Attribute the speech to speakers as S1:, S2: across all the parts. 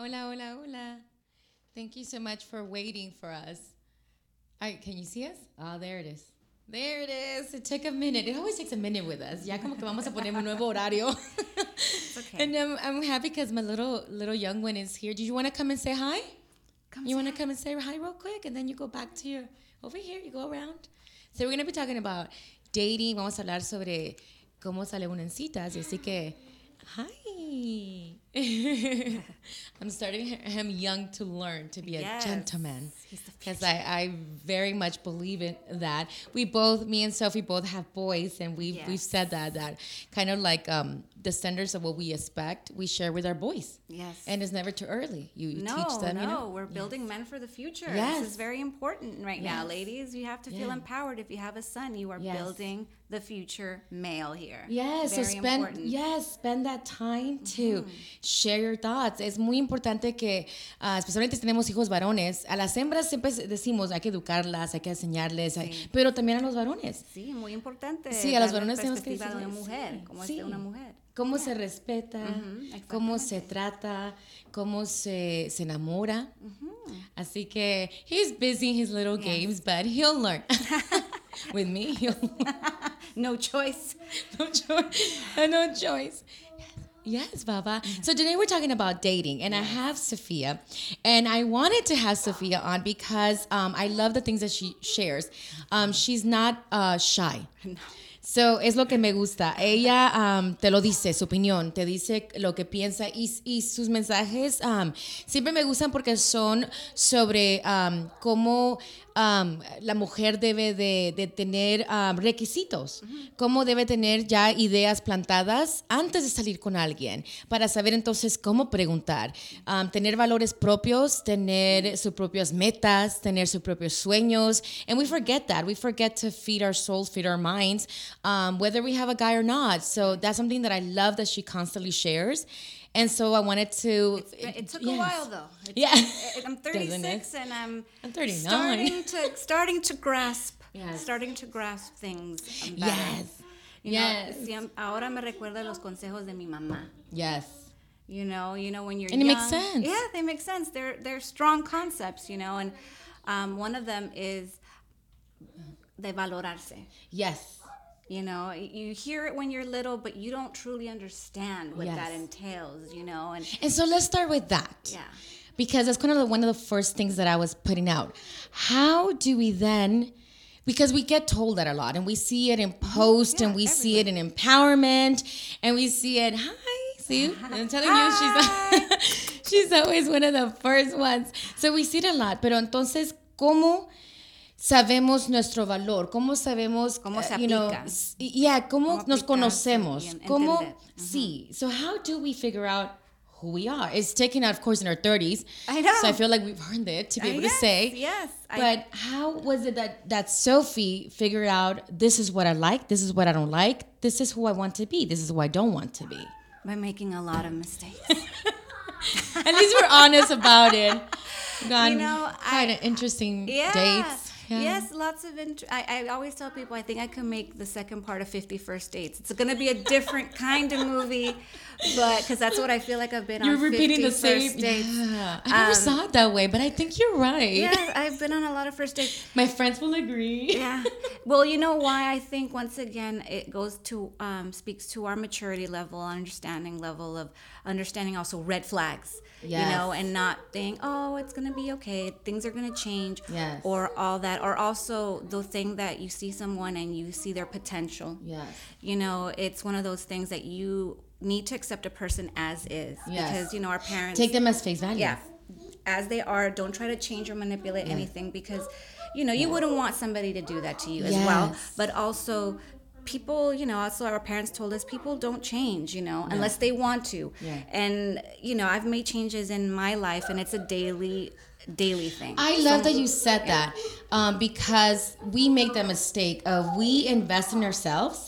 S1: Hola, hola, hola. Thank you so much for waiting for us. All right, can you see us? Oh, there it is. There it is. It took a minute. It always takes a minute with us. Ya como que vamos a poner un nuevo horario.
S2: okay.
S1: And um, I'm happy because my little little young one is here. Do you want to come and say hi?
S2: Come
S1: you want to come and say hi real quick, and then you go back to your over here. You go around. So we're gonna be talking about dating. Vamos a hablar sobre cómo sale uno en citas. Así que, hi. I'm starting him young to learn to be a
S2: Yes.
S1: gentleman because I, I very much believe in that. We both, me and Sophie, both have boys, and we've we've said that that kind of like um, the standards of what we expect we share with our boys.
S2: Yes.
S1: And it's never too early. You
S2: no,
S1: teach them,
S2: no,
S1: you know.
S2: we're building men for the future.
S1: Yes.
S2: This is very important right now, ladies. You have to feel empowered. If you have a son, you are
S1: Yes.
S2: building the future male here.
S1: Yes,
S2: very
S1: so spend
S2: important.
S1: yes, spend that time to share your thoughts. Es muy importante que, ah, especialmente si tenemos hijos varones, a las hembras siempre decimos hay que educarlas, hay que enseñarles, hay-
S2: Sí.
S1: pero también a los varones.
S2: Sí, muy importante.
S1: Sí, a los varones tenemos que
S2: perspectiva de una
S1: decirles,
S2: mujer,
S1: sí,
S2: cómo
S1: sí.
S2: es una mujer.
S1: Cómo se respeta,
S2: Ujú,
S1: cómo se trata, cómo se, se enamora. Así que he's busy in his little games, but he'll learn. With me, he'll
S2: No choice.
S1: no choice. No choice. Yes, Baba. So today we're talking about dating, and I have Sophia, and I wanted to have Sophia on because um, I love the things that she shares. Um, she's not uh, shy. So, es lo que me gusta. Ella um, te lo dice, su opinión, te dice lo que piensa y, y sus mensajes um, siempre me gustan porque son sobre um, cómo um, la mujer debe de, de tener um, requisitos, cómo debe tener ya ideas plantadas antes de salir con alguien, para saber entonces cómo preguntar, um, tener valores propios, tener sus propias metas, tener sus propios sueños. And we forget that. We forget to feed our souls, feed our minds, whether we have a guy or not. So that's something that I love that she constantly shares. And so I wanted to.
S2: It, it took
S1: yes.
S2: a while though.
S1: Yeah.
S2: it- I'm 36 and I'm
S1: I'm 39.
S2: starting to starting to grasp
S1: Yes.
S2: starting to grasp things.
S1: Yes.
S2: You
S1: Yes.
S2: ahora me recuerda los consejos de mi mamá.
S1: Yes.
S2: You know, you know when you're
S1: And it
S2: young.
S1: makes sense.
S2: Yeah, they make sense. They're they're strong concepts, you know, and um, one of them is de valorarse.
S1: Yes.
S2: You know, you hear it when you're little, but you don't truly understand what
S1: Yes.
S2: that entails. You know, and
S1: And so let's start with that.
S2: yeah,
S1: because that's kind of one of the first things that I was putting out. How do we then? Because we get told that a lot, and we see it in post, and
S2: Yeah,
S1: we see it in empowerment, and we see it. Hi, see, I'm telling you, she's she's always one of the first ones. So we see it a lot. Pero entonces, cómo sabemos nuestro valor? ¿Cómo sabemos?
S2: Cómo se
S1: uh, you know,
S2: aplica.
S1: yeah, cómo
S2: Cómo
S1: nos conocemos?
S2: y en-
S1: ¿Cómo?
S2: entender.
S1: Sí. So how do we figure out? Who we are. It's taken out, of course, in our 30s.
S2: I know.
S1: So I feel like we've earned it to be
S2: Uh,
S1: able
S2: yes,
S1: to say.
S2: yes. I-
S1: But how was it that, that Sophie figured out this is what I like, this is what I don't like, this is who I want to be, this is who I don't want to be?
S2: by making a lot of mistakes.
S1: At least we're honest about it. Gone
S2: know,
S1: quite
S2: I-
S1: an interesting
S2: Yeah.
S1: dates. Yeah.
S2: Yes, lots of. Int- I, I always tell people I think I can make the second part of Fifty First Dates. It's going to be a different kind of movie, but because that's what I feel like I've been
S1: You're
S2: on.
S1: repeating
S2: 50
S1: the same.
S2: dates.
S1: Yeah. I never
S2: Um,
S1: saw it that way, but I think you're right.
S2: Yeah, I've been on a lot of first dates.
S1: My friends will agree.
S2: Yeah. Well, you know why I think once again it goes to um, speaks to our maturity level, understanding level of understanding also red flags. You know, and not think, oh, it's gonna be okay. Things are gonna change.
S1: Yes.
S2: Or all that. Or also the thing that you see someone and you see their potential.
S1: Yes.
S2: You know, it's one of those things that you need to accept a person as is
S1: Yes.
S2: because you know our parents
S1: Take them as face value.
S2: yeah as they are don't try to change or manipulate anything because you know you wouldn't want somebody to do that to you as well but also people you know also our parents told us people don't change you know unless they want to
S1: Yeah.
S2: and you know i've made changes in my life and it's a daily daily thing
S1: I love that you said that um, because we make the mistake of we invest in ourselves.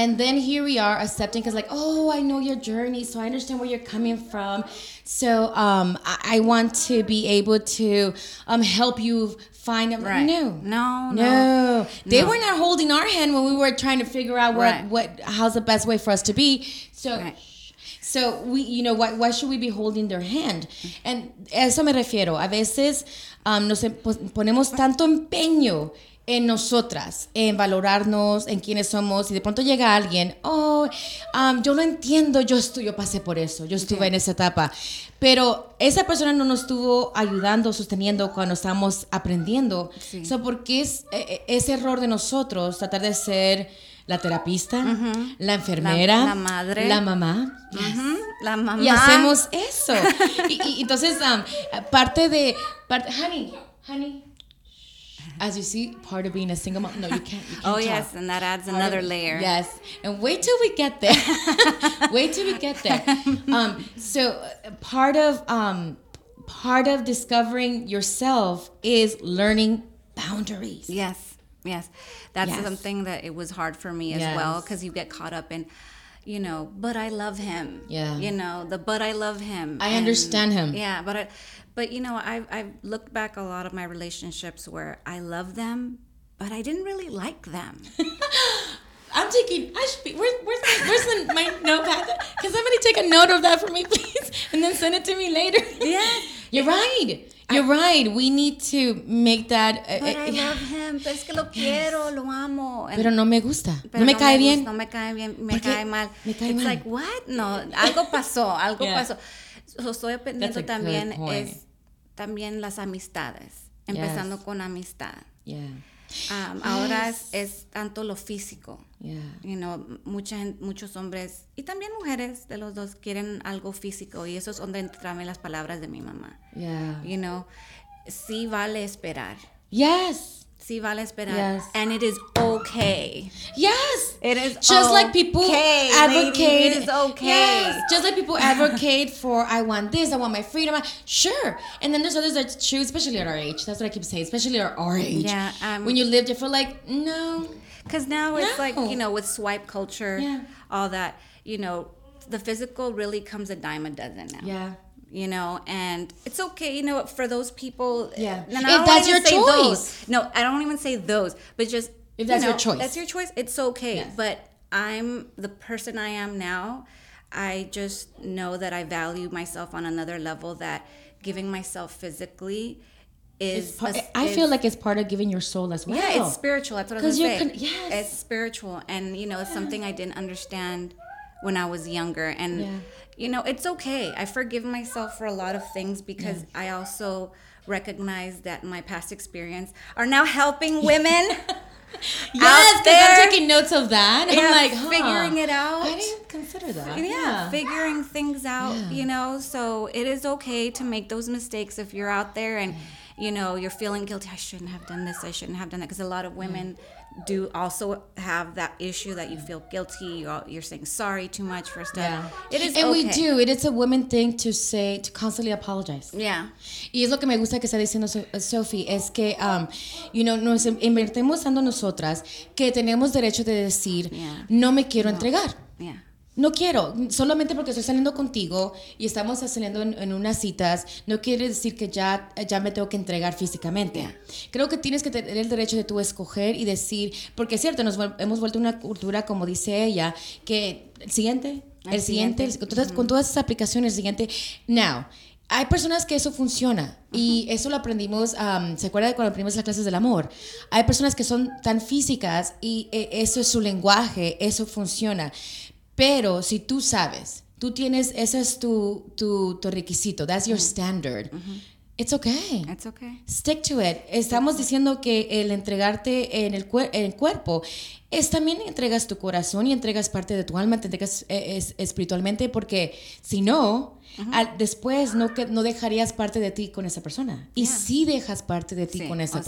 S1: And then here we are accepting because like, oh, I know your journey, so I understand where you're coming from. So um, I, I want to be able to um, help you find a
S2: Right.
S1: no.
S2: no no
S1: No, they
S2: No.
S1: were not holding our hand when we were trying to figure out what,
S2: Right.
S1: what how's the best way for us to be. So,
S2: Right.
S1: So we, you know, why, why should we be holding their hand? And a eso me refiero. A veces um, nos ponemos tanto empeño en nosotras, en valorarnos, en quiénes somos, y de pronto llega alguien, oh, um, yo lo entiendo, yo, estu- yo pasé por eso, yo estuve en esa etapa, pero esa persona no nos estuvo ayudando, sosteniendo cuando estábamos aprendiendo.
S2: Sí.
S1: So, porque es eh, eh, ese error de nosotros tratar de ser la terapista, la enfermera,
S2: La- la madre.
S1: la mamá.
S2: La mamá.
S1: Y hacemos eso. y, y entonces, um, parte de. Parte, honey, honey. As you see, part of being a single mom. No, you can't. You can't
S2: Oh
S1: talk.
S2: yes, and that adds
S1: Part
S2: another
S1: of-
S2: layer.
S1: Yes, and wait till we get there. wait till we get there. Um, so part of um, part of discovering yourself is learning boundaries.
S2: Yes, yes. That's
S1: Yes.
S2: something that it was hard for me as well because you get caught up in, you know, but I love him.
S1: Yeah.
S2: You know, the but I love him.
S1: I understand him.
S2: Yeah, but I, but you know, I've I've looked back a lot of my relationships where I love them, but I didn't really like them.
S1: I'm taking. I should be. Where's where's my, where's the, my notepad? Can somebody take a note of that for me, please, and then send it to me later?
S2: Yeah.
S1: you're right. You're right. We need to make that. uh,
S2: But
S1: uh,
S2: I love him. Pero es que lo quiero, lo amo. And-
S1: Pero no me gusta. no me cae
S2: gusta,
S1: bien.
S2: No me cae bien, me
S1: ¿Por
S2: cae mal.
S1: Me cae
S2: It's
S1: mal.
S2: like, what? No, algo pasó, algo
S1: Yeah.
S2: pasó. So, estoy aprendiendo también es también las amistades, empezando con amistad.
S1: Yeah.
S2: Um, Ahora es, es tanto lo físico.
S1: Yeah.
S2: You know, mucha, muchos hombres y también mujeres de los dos quieren algo físico y eso es donde entran las palabras de mi mamá.
S1: Yeah.
S2: You know, sí vale esperar.
S1: Yes.
S2: Sí vale esperar.
S1: Yes.
S2: And it is okay.
S1: Yes.
S2: It is
S1: just like people
S2: okay,
S1: advocate.
S2: lady, it is okay.
S1: Yes, just like people advocate for I want this, I want my freedom. I- Sure. And then there's others that choose, especially at our age. That's what I keep saying, especially at our age.
S2: Yeah, um,
S1: when you lived, it for like no.
S2: Because now it's like, you know, with swipe culture,
S1: Yeah.
S2: all that, you know, the physical really comes a dime a dozen now.
S1: Yeah.
S2: You know, and it's okay, you know, for those people.
S1: Yeah. If that's your choice.
S2: Those. No, I don't even say those, but just
S1: If
S2: you
S1: that's your choice.
S2: That's your choice. It's okay.
S1: Yes.
S2: But I'm the person I am now. I just know that I value myself on another level. That giving myself physically is.
S1: Part,
S2: a-
S1: I feel like it's part of giving your soul as well.
S2: yeah, it's spiritual. That's what I was
S1: 'Cause
S2: gonna
S1: you're
S2: say.
S1: con- yes.
S2: It's spiritual, and you know, it's something I didn't understand when I was younger. And
S1: Yeah.
S2: you know, it's okay. I forgive myself for a lot of things because I also recognize that my past experience are now helping women.
S1: Yes, because I'm taking notes of that.
S2: Yeah,
S1: I'm like, huh,
S2: figuring it out.
S1: I didn't consider that.
S2: yeah, figuring things out,
S1: Yeah.
S2: you know. So it is okay to make those mistakes if you're out there and you know you're feeling guilty. I shouldn't have done this. I shouldn't have done that because a lot of women do also have that issue that you feel guilty. You're, you're saying sorry too much for stuff.
S1: Yeah.
S2: It is
S1: and we do. It is a woman thing to say, to constantly apologize.
S2: Yeah.
S1: Y es lo que me gusta que está diciendo Sophie, es que, um, you know, nos in- invertimos tanto nosotras que tenemos derecho de decir,
S2: Yeah.
S1: no me quiero entregar.
S2: Yeah.
S1: No quiero, solamente porque estoy saliendo contigo y estamos saliendo en, en unas citas, no quiere decir que ya, ya me tengo que entregar físicamente. Creo que tienes que tener el derecho de tú escoger y decir, porque es cierto, nos hemos vuelto una cultura, como dice ella, que el siguiente, el,
S2: El
S1: siguiente,
S2: siguiente.
S1: con todas, con todas esas aplicaciones, el siguiente. Now, hay personas que eso funciona y eso lo aprendimos, um, ¿se acuerda de cuando aprendimos las clases del amor? Hay personas que son tan físicas y eh, eso es su lenguaje, eso funciona. Pero si tú sabes, tú tienes, ese es tu, tu, tu requisito, that's your standard, it's okay.
S2: It's okay.
S1: Stick to it. Estamos diciendo que el entregarte en el, cuer- en el cuerpo es también entregas tu corazón y entregas parte de tu alma, te entregas eh, es- espiritualmente, porque si no, al- después no, que, no dejarías parte de ti con esa persona. Y
S2: Yeah.
S1: sí dejas parte de ti
S2: Sí,
S1: con esa
S2: oh, sí.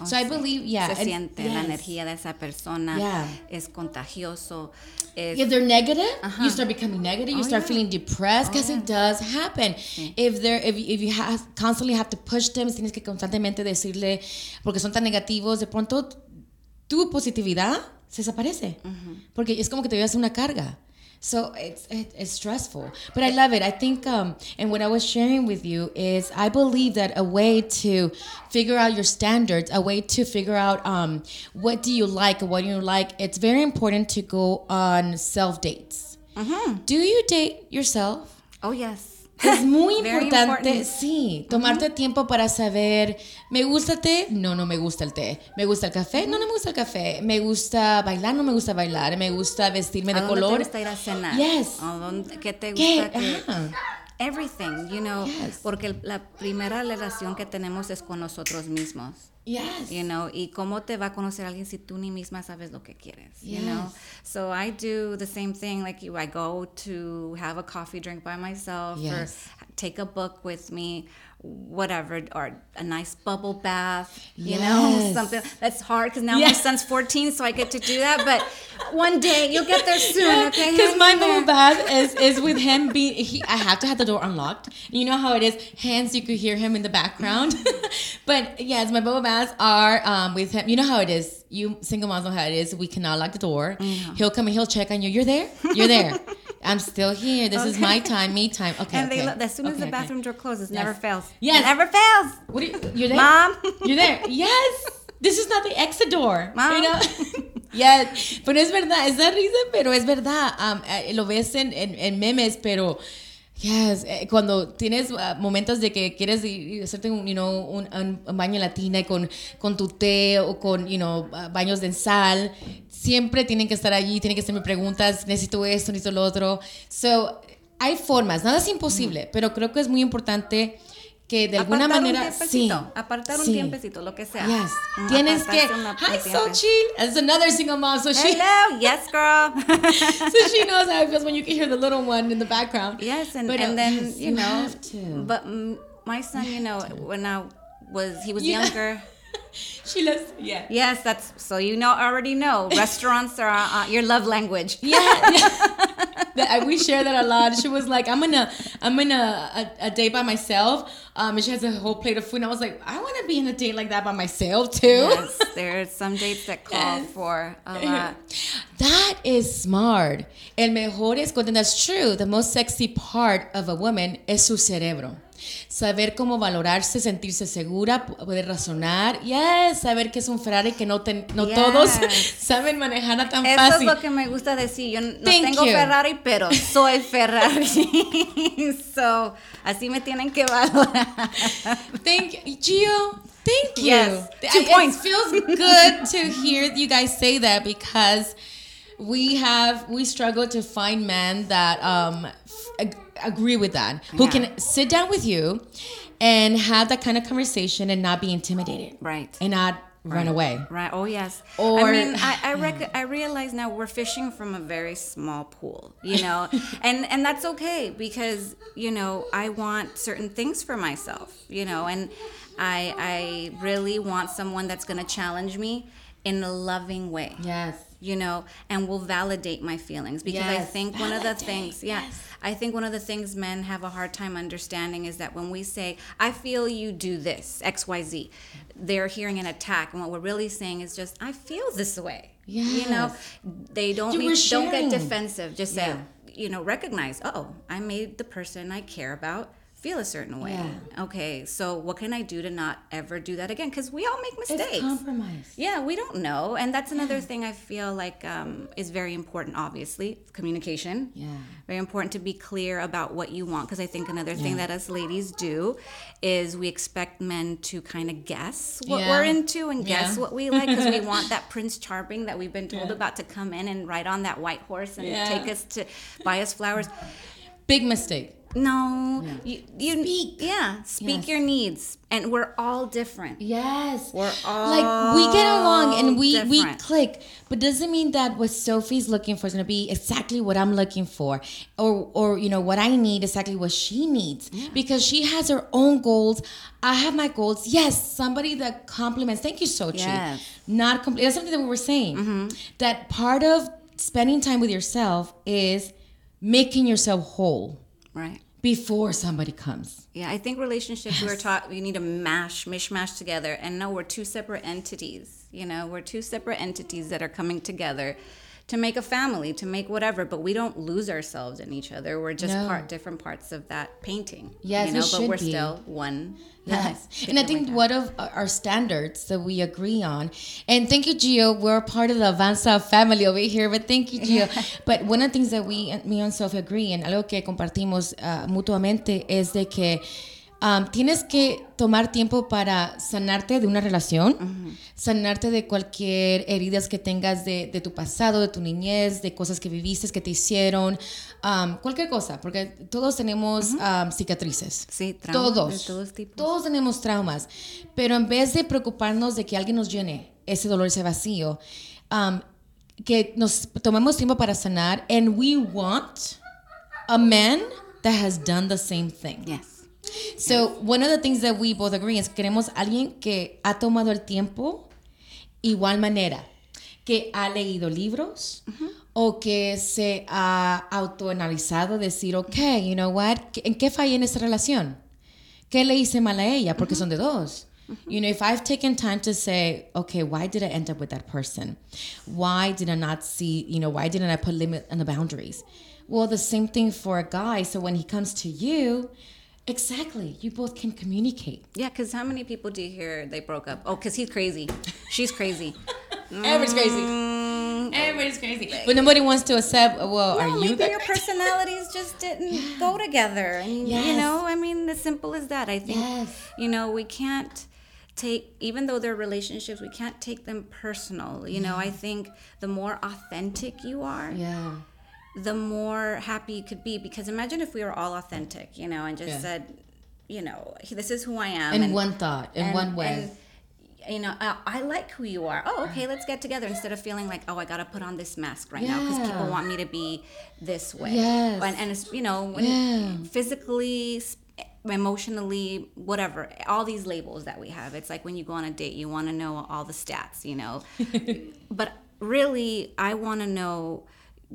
S2: Oh,
S1: so I
S2: sí.
S1: believe, yeah.
S2: Se
S1: and-
S2: siente la
S1: yes.
S2: energía de esa persona.
S1: Yeah.
S2: Es contagioso. Es,
S1: If they're negative,
S2: Ajá.
S1: you start becoming negative. You
S2: Oh,
S1: start
S2: yeah.
S1: feeling depressed because
S2: Oh,
S1: it does happen. If they're if, if you have, constantly have to push them, tienes que constantemente decirle porque son tan negativos, de pronto tu positividad se desaparece porque es como que te llevas una carga. So it's it, it's stressful, but I love it. I think, um, and what I was sharing with you is, I believe that a way to figure out your standards, a way to figure out um, what do you like what do you like. It's very important to go on self dates. Do you date yourself?
S2: Oh yes.
S1: Es muy importante,
S2: important.
S1: sí, tomarte tiempo para saber, ¿me gusta el té? No, no me gusta el té. ¿Me gusta el café? No, no me gusta el café. ¿Me gusta bailar? No me gusta bailar. ¿Me gusta vestirme
S2: ¿A
S1: de
S2: dónde
S1: color?
S2: te gusta ir a cenar?
S1: Yes.
S2: ¿A dónde- ¿Qué te
S1: ¿Qué?
S2: gusta? que-. Everything, you know,
S1: Yes.
S2: porque la primera relación que tenemos es con nosotros mismos.
S1: Yes.
S2: You know, y cómo te va a conocer alguien si tú ni misma sabes lo que quieres, you
S1: Yes.
S2: know? So I do the same thing like you. I go to have a coffee drink by myself
S1: Yes.
S2: or take a book with me, whatever, or a nice bubble bath, you know, something that's hard because now my son's 14, so I get to do that. But one day you'll get there soon, okay?
S1: Because my bubble bath is, is with him being, he, I have to have the door unlocked. You know how it is, hands, you could hear him in the background. but yes, my bubble baths are um, with him. You know how it is. You single moms know how it is. We cannot lock the door. He'll come and he'll check on you. You're there? You're there. I'm still here. This is my time, me time. Okay.
S2: And they
S1: okay.
S2: as soon as
S1: Okay,
S2: the
S1: okay.
S2: bathroom door closes, never fails.
S1: Yes.
S2: never fails.
S1: What are you, you're there?
S2: Mom.
S1: You're there. Yes. This is not the exit door.
S2: Mom.
S1: You know? yes. Pero es verdad, es da risa, pero es verdad. Um, eh, lo ves en, en, en memes, pero yes, eh, cuando tienes uh, momentos de que quieres hacerte un, you know, un, un- baño latina con, con tu té o con you know, uh, baños de sal, siempre tienen que estar allí, tienen que hacerme preguntas, necesito esto, necesito lo otro. So, hay formas, nada es imposible, pero creo que es muy importante que de alguna
S2: Apartar
S1: manera
S2: un
S1: sí,
S2: apartar un
S1: sí.
S2: tiempecito, lo que sea.
S1: Yes.
S2: Mm,
S1: Tienes que. Hi. Sochi. That's another single mom. So she,
S2: Hello, yes, girl.
S1: so she knows how it feels when you can hear the little one in the background.
S2: yes, and,
S1: But, uh,
S2: and then
S1: yes,
S2: you know,
S1: have to.
S2: but mm, my son, you know, when I was he was younger.
S1: She loves. Yeah.
S2: Yes, that's so you know already know restaurants are uh, your love language.
S1: Yeah, That- we share that a lot. She was like, "I'm gonna, I'm gonna a, a date by myself." Um, and she has a whole plate of food. And I was like, "I want to be in a date like that by myself too."
S2: Yes, there's some dates that call
S1: Yes.
S2: for a lot.
S1: That is smart. El mejor es cuando that's true. The most sexy part of a woman es su cerebro. Saber cómo valorarse, sentirse segura, poder razonar. Yes, saber que es un Ferrari que no, ten- no
S2: Yes.
S1: todos saben manejar tan
S2: Eso
S1: fácil.
S2: es lo que me gusta decir. Yo no
S1: Thank
S2: tengo
S1: you.
S2: Ferrari, pero soy Ferrari. so, así me tienen que valorar.
S1: Thank you, Gio. Thank you.
S2: Yes, two
S1: I-
S2: points.
S1: It feels good to hear you guys say that because we have we struggle to find men that um agree with that who
S2: Yeah.
S1: can sit down with you and have that kind of conversation and not be intimidated
S2: Right.
S1: and not run away.
S2: Right. Oh yes.
S1: Or-
S2: I mean, I I, rec- I realize now we're fishing from a very small pool, you know, and and that's okay because you know I want certain things for myself, you know, and I I really want someone that's going to challenge me in a loving way.
S1: Yes.
S2: you know, and will validate my feelings because I
S1: Yes.
S2: think one of the things, yeah,
S1: yes.
S2: I think one of the things men have a hard time understanding is that when we say, I feel you do this, XYZ, they're hearing an attack. And what we're really saying is just, I feel this way. Yes. You know, they don't,
S1: You
S2: need, don't get defensive. Just say,
S1: Yeah.
S2: you know, recognize, oh, I made the person I care about feel a certain way.
S1: Yeah.
S2: Okay, so what can I do to not ever do that again? Because we all make mistakes.
S1: It's compromise.
S2: Yeah, we don't know, and that's another thing I feel like um, is very important. Obviously, communication.
S1: Yeah.
S2: very important to be clear about what you want. Because I think another thing that us ladies do is we expect men to kind of guess what
S1: Yeah.
S2: we're into and guess
S1: Yeah.
S2: what we like because we want that Prince Charming that we've been told
S1: Yeah.
S2: about to come in and ride on that white horse and
S1: Yeah.
S2: take us to buy us flowers.
S1: Big mistake.
S2: No, you, you
S1: Speak.
S2: Yeah, speak
S1: Yes.
S2: your needs, and we're all different.
S1: Yes.
S2: We're all
S1: like we get along and we we click, but doesn't mean that what Sophie's looking for is gonna be exactly what I'm looking for, or or you know what I need exactly what she needs because she has her own goals. I have my goals. Yes, somebody that compliments. Thank you, Sochi.
S2: Yes.
S1: Not compl- That's something that we were saying. Mm-hmm. That part of spending time with yourself is making yourself whole
S2: Right.
S1: before somebody comes.
S2: Yeah, I think relationships we're taught we need to mash, mishmash together, and no, we're two separate entities. You know, we're two separate entities that are coming together to make a family, to make whatever, but we don't lose ourselves in each other. We're just
S1: No.
S2: part different parts of that painting.
S1: Yes,
S2: you
S1: we
S2: know, but
S1: should
S2: we're
S1: be.
S2: still one.
S1: Yes. And I think one of our standards that we agree on, and thank you, Gio, we're part of the Avanza family over here, but thank you, Gio. but one of the things that we, me and Sophie agree, and algo que compartimos uh, mutuamente, es de que um, tienes que tomar tiempo para sanarte de una relación, sanarte de cualquier heridas que tengas de, de tu pasado, de tu niñez, de cosas que viviste, que te hicieron, um, cualquier cosa, porque todos tenemos um, cicatrices.
S2: Sí, traumas
S1: todos.
S2: de todos tipos.
S1: Todos tenemos traumas, pero en vez de preocuparnos de que alguien nos llene ese dolor, ese vacío, um, que nos tomemos tiempo para sanar, and we want a man that has done the same thing.
S2: Yes.
S1: So, one of the things that we both agree es que queremos alguien que ha tomado el tiempo igual manera, que ha leído libros o que se ha autoanalizado, decir, ok, you know what, ¿en qué fallé en esta relación? ¿Qué le hice mal a ella? Porque son de dos. You know, if I've taken time to say, okay, why did I end up with that person? Why did I not see, you know, why didn't I put limit on the boundaries? Well, the same thing for a guy. So when he comes to you, exactly, you both can communicate.
S2: Yeah, because how many people do you hear they broke up? Oh, because he's crazy. She's crazy.
S1: Everybody's crazy.
S2: Mm,
S1: Everybody's crazy. But nobody wants to accept, well,
S2: no,
S1: are you
S2: maybe your personalities just didn't go together. And, you know, I mean, as simple as that. I think,
S1: Yes.
S2: you know, we can't take, even though they're relationships, we can't take them personal. You know, I think the more authentic you are,
S1: Yeah.
S2: The more happy you could be. Because imagine if we were all authentic, you know, and just
S1: Yeah.
S2: said, you know, this is who I am.
S1: In
S2: and-
S1: one thought, in
S2: and-
S1: one way.
S2: and, you know, I, I like who you are. Oh, okay, let's get together instead of feeling like, oh, I gotta put on this mask right now because people want me to be this way.
S1: Yes.
S2: And, and it's, you know, when
S1: Yeah.
S2: physically, emotionally, whatever, all these labels that we have. It's like when you go on a date, you want to know all the stats, you know. but really, I want to know.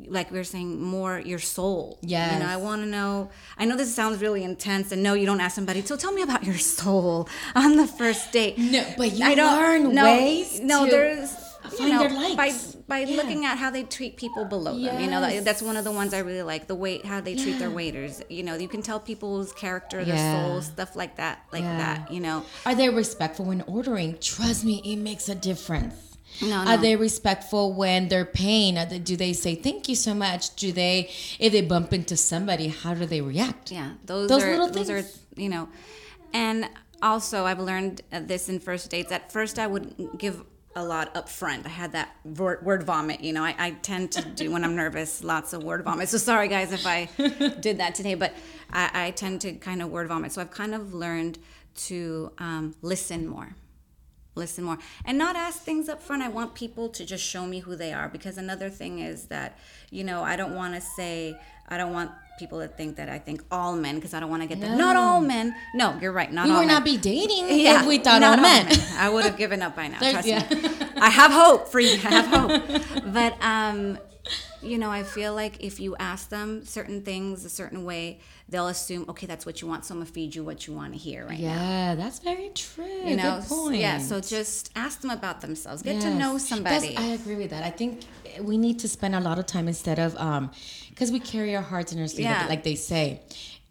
S2: Like we are saying, more your soul. You know, I want to know. I know this sounds really intense, and no, you don't ask somebody. So tell me about your soul on the first date.
S1: No, but you
S2: I don't
S1: learn
S2: no,
S1: ways
S2: No, there's you
S1: find
S2: know,
S1: their likes.
S2: by by
S1: Yeah.
S2: looking at how they treat people below them. You know, that, that's one of the ones I really like. The way how they treat their waiters. You know, you can tell people's character, their
S1: Yeah.
S2: soul, stuff like that, like
S1: Yeah.
S2: that. You know,
S1: Are they respectful when ordering? Trust me, it makes a difference.
S2: No,
S1: Are they respectful when they're paying? Are they- Do they say thank you so much? Do they, if they bump into somebody, how do they react?
S2: Yeah, those,
S1: Those
S2: are
S1: little
S2: those are you know, and also I've learned uh, this in first dates. At first, I would give a lot up front. I had that word, word vomit. You know, I, I tend to do when I'm nervous, lots of word vomit. So sorry guys if I did that today, but I, I tend to kind of word vomit. So I've kind of learned to um, listen more listen more and not ask things up front i want people to just show me who they are because another thing is that you know i don't want to say i don't want people to think that i think all men because i don't want to get that not all men no you're right not
S1: We
S2: all
S1: would
S2: men
S1: not be dating
S2: yeah,
S1: if we thought all men.
S2: I would have given up by now. Trust
S1: yeah.
S2: me. I have hope for you. I have hope. But um, you know, I feel like if you ask them certain things a certain way, they'll assume, okay, that's what you want, so I'm gonna feed you what you want to hear right now.
S1: Yeah, that's very true.
S2: You know,
S1: Good point.
S2: yeah. So just ask them about themselves. Get to
S1: Yes.
S2: know
S1: That's-
S2: somebody.
S1: I agree with that. I think we need to spend a lot of time instead of um because we carry our hearts in our sleeve,
S2: Yeah.
S1: like they say.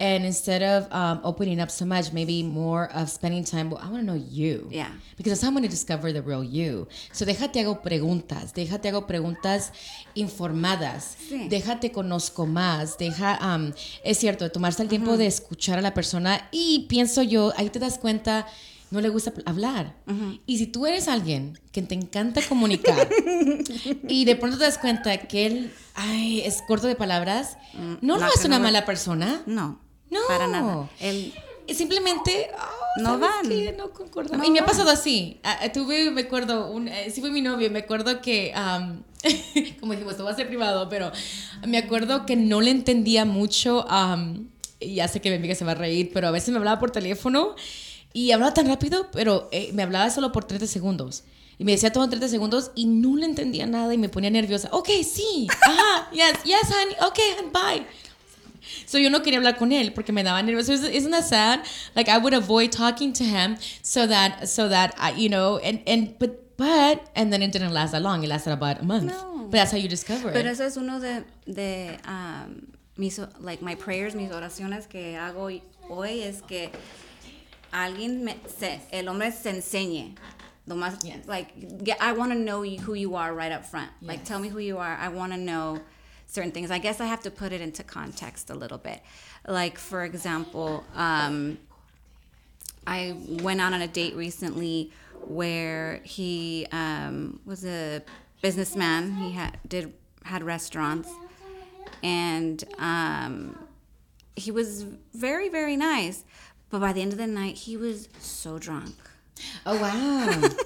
S1: And instead of um, opening up so much, maybe more of spending time. Well, I want to know you.
S2: Yeah.
S1: Because that's how I'm going to discover the real you. So déjate hago preguntas. Déjate hago preguntas informadas.
S2: Sí.
S1: Déjate conozco más. Deja, um, es cierto, tomarse el tiempo de escuchar a la persona y pienso yo, ahí te das cuenta, no le gusta hablar. Y si tú eres alguien que te encanta comunicar y de pronto te das cuenta que él ay, es corto de palabras, no lo
S2: no,
S1: hace
S2: que
S1: una
S2: no
S1: mala persona.
S2: no,
S1: No.
S2: para nada. El,
S1: Simplemente oh,
S2: No
S1: ¿sabes
S2: van.
S1: qué? no concordamos.
S2: No
S1: y me ha
S2: van.
S1: pasado así. Ah, ah, tuve, me acuerdo, un, eh, sí fue mi novio, me acuerdo que, am, como dijimos, esto va a ser privado, pero me acuerdo que no le entendía mucho. y ya sé que mi amiga se va a reír, pero a veces me hablaba por teléfono y hablaba tan rápido, pero eh, me hablaba solo por 30 segundos. Y me decía todo en 30 segundos y no le entendía nada y me ponía nerviosa. Ok, sí, ajá, yes, yes, honey, ok, bye. So yo no quería hablar con él porque me daba nervios. Isn't isn't that sad? Like I would avoid talking to him so that so that I, you know, and and but but and then it didn't last that long. It lasted about a month.
S2: No.
S1: But that's how you discover it.
S2: Pero eso es uno de, de um, mis, like my prayers, mis oraciones que hago hoy es que alguien, me, se, el hombre se enseñe. Lo más,
S1: Yes.
S2: like, get, I want to know who you are right up front. Like, tell me who you are. I want to know certain things. I guess I have to put it into context a little bit. Like, for example, um, I went out on a date recently where he um, was a businessman. He had did had restaurants, and um, he was very very nice. But by the end of the night, he was so drunk.
S1: Oh wow.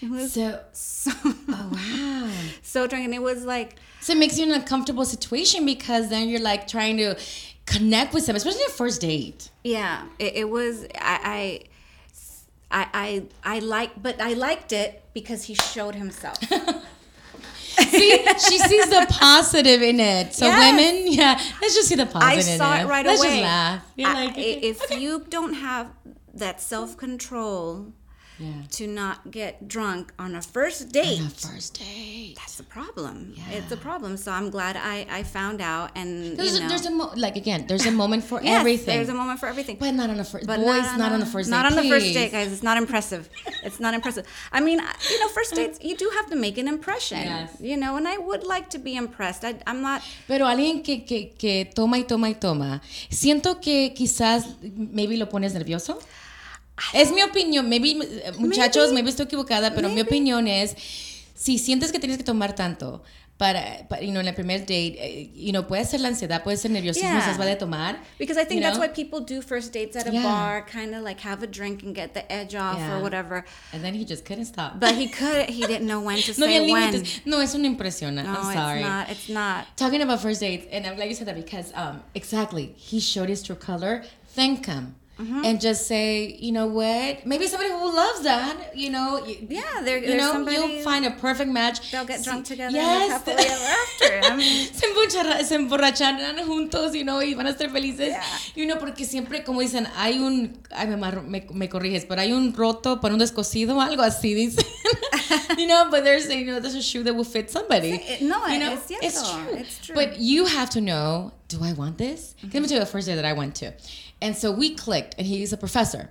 S2: He was
S1: so
S2: so
S1: oh wow.
S2: so drunk, and it was like
S1: So it makes you in an uncomfortable situation because then you're like trying to connect with them, especially a first date.
S2: yeah, it, it was I. I I, I I like but I liked it because he showed himself.
S1: See, she sees the positive in it. So
S2: Yes.
S1: women, yeah, let's just see the positive.
S2: I saw
S1: in
S2: it right
S1: let's
S2: away.
S1: just laugh. You're
S2: I-
S1: like,
S2: i- if you don't have that self control
S1: yeah.
S2: to not get drunk on a first date,
S1: On a first date.
S2: that's a problem.
S1: Yeah.
S2: It's a problem. So I'm glad I, I found out and
S1: There's,
S2: you
S1: a, there's a mo- like again, there's a moment for
S2: yes,
S1: everything.
S2: There's a moment for everything.
S1: but not on a first.
S2: But
S1: boys, not, on the first
S2: Not
S1: date.
S2: on the first date, guys. It's not impressive. It's not impressive. I mean, you know, first dates, you do have to make an impression.
S1: Yes.
S2: You know, and I would like to be impressed. I, I'm not.
S1: Pero alguien que, que, que toma y toma y toma, siento que quizás maybe lo pones nervioso. Es mi opinión, maybe, eh, muchachos, maybe, estoy equivocada, pero mi
S2: Maybe.
S1: opinión es, si sientes que tienes que tomar tanto para, para you know, en el primer date, eh, you know, puede ser la ansiedad, puede ser nerviosismo,
S2: Yeah.
S1: se va de tomar.
S2: Because I think that's
S1: know?
S2: why people do first dates at a
S1: Yeah.
S2: bar, kind of like have a drink and get the edge off
S1: Yeah.
S2: or whatever.
S1: And then he just couldn't stop.
S2: But he could. He didn't know when to
S1: no
S2: say when.
S1: No, eso no impresiona.
S2: No,
S1: I'm sorry.
S2: it's not. It's not.
S1: Talking about first dates, and I'm glad you said that because um, exactly, he showed his true color. Thank him.
S2: Mm-hmm.
S1: And just say, you know what? Maybe somebody who loves that, you know.
S2: Yeah, there,
S1: You know,
S2: somebody.
S1: you'll find a perfect match.
S2: They'll get drunk together
S1: Yes.
S2: after. I mean,
S1: se, emborrachará- emborracharán juntos, you know, y van a estar felices.
S2: Yeah.
S1: You know, porque siempre, como dicen, hay un, ay, me, me, me corriges, pero hay un roto para un descosido, algo así, dicen. you know, but there's, you know, there's a shoe that will fit somebody.
S2: Sí, no,
S1: you know,
S2: es cierto,
S1: it's true.
S2: it's true.
S1: But you have to know, do I want this? Let me tell you the first day that I went to. And so we clicked, and he's a professor.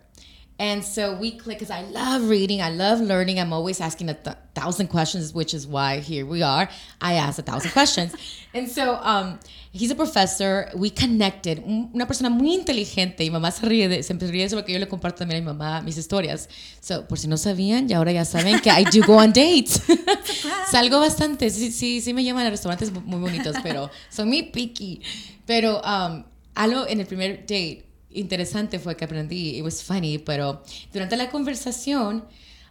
S1: And so we click because I love reading, I love learning. I'm always asking a th- thousand questions, which is why here we are. I ask a thousand questions. And so um, he's a professor. We connected. Un- Una persona muy inteligente. Y mamá se ríe, de, se ríe de eso porque yo le comparto también a mi mamá mis historias. So, por si no sabían, y ahora ya saben que I do go on dates. Salgo bastante. Sí, sí, sí me llaman a restaurantes muy bonitos, pero son muy picky. Pero um, algo en el primer date interesante fue que aprendí, it was funny, pero durante la conversación,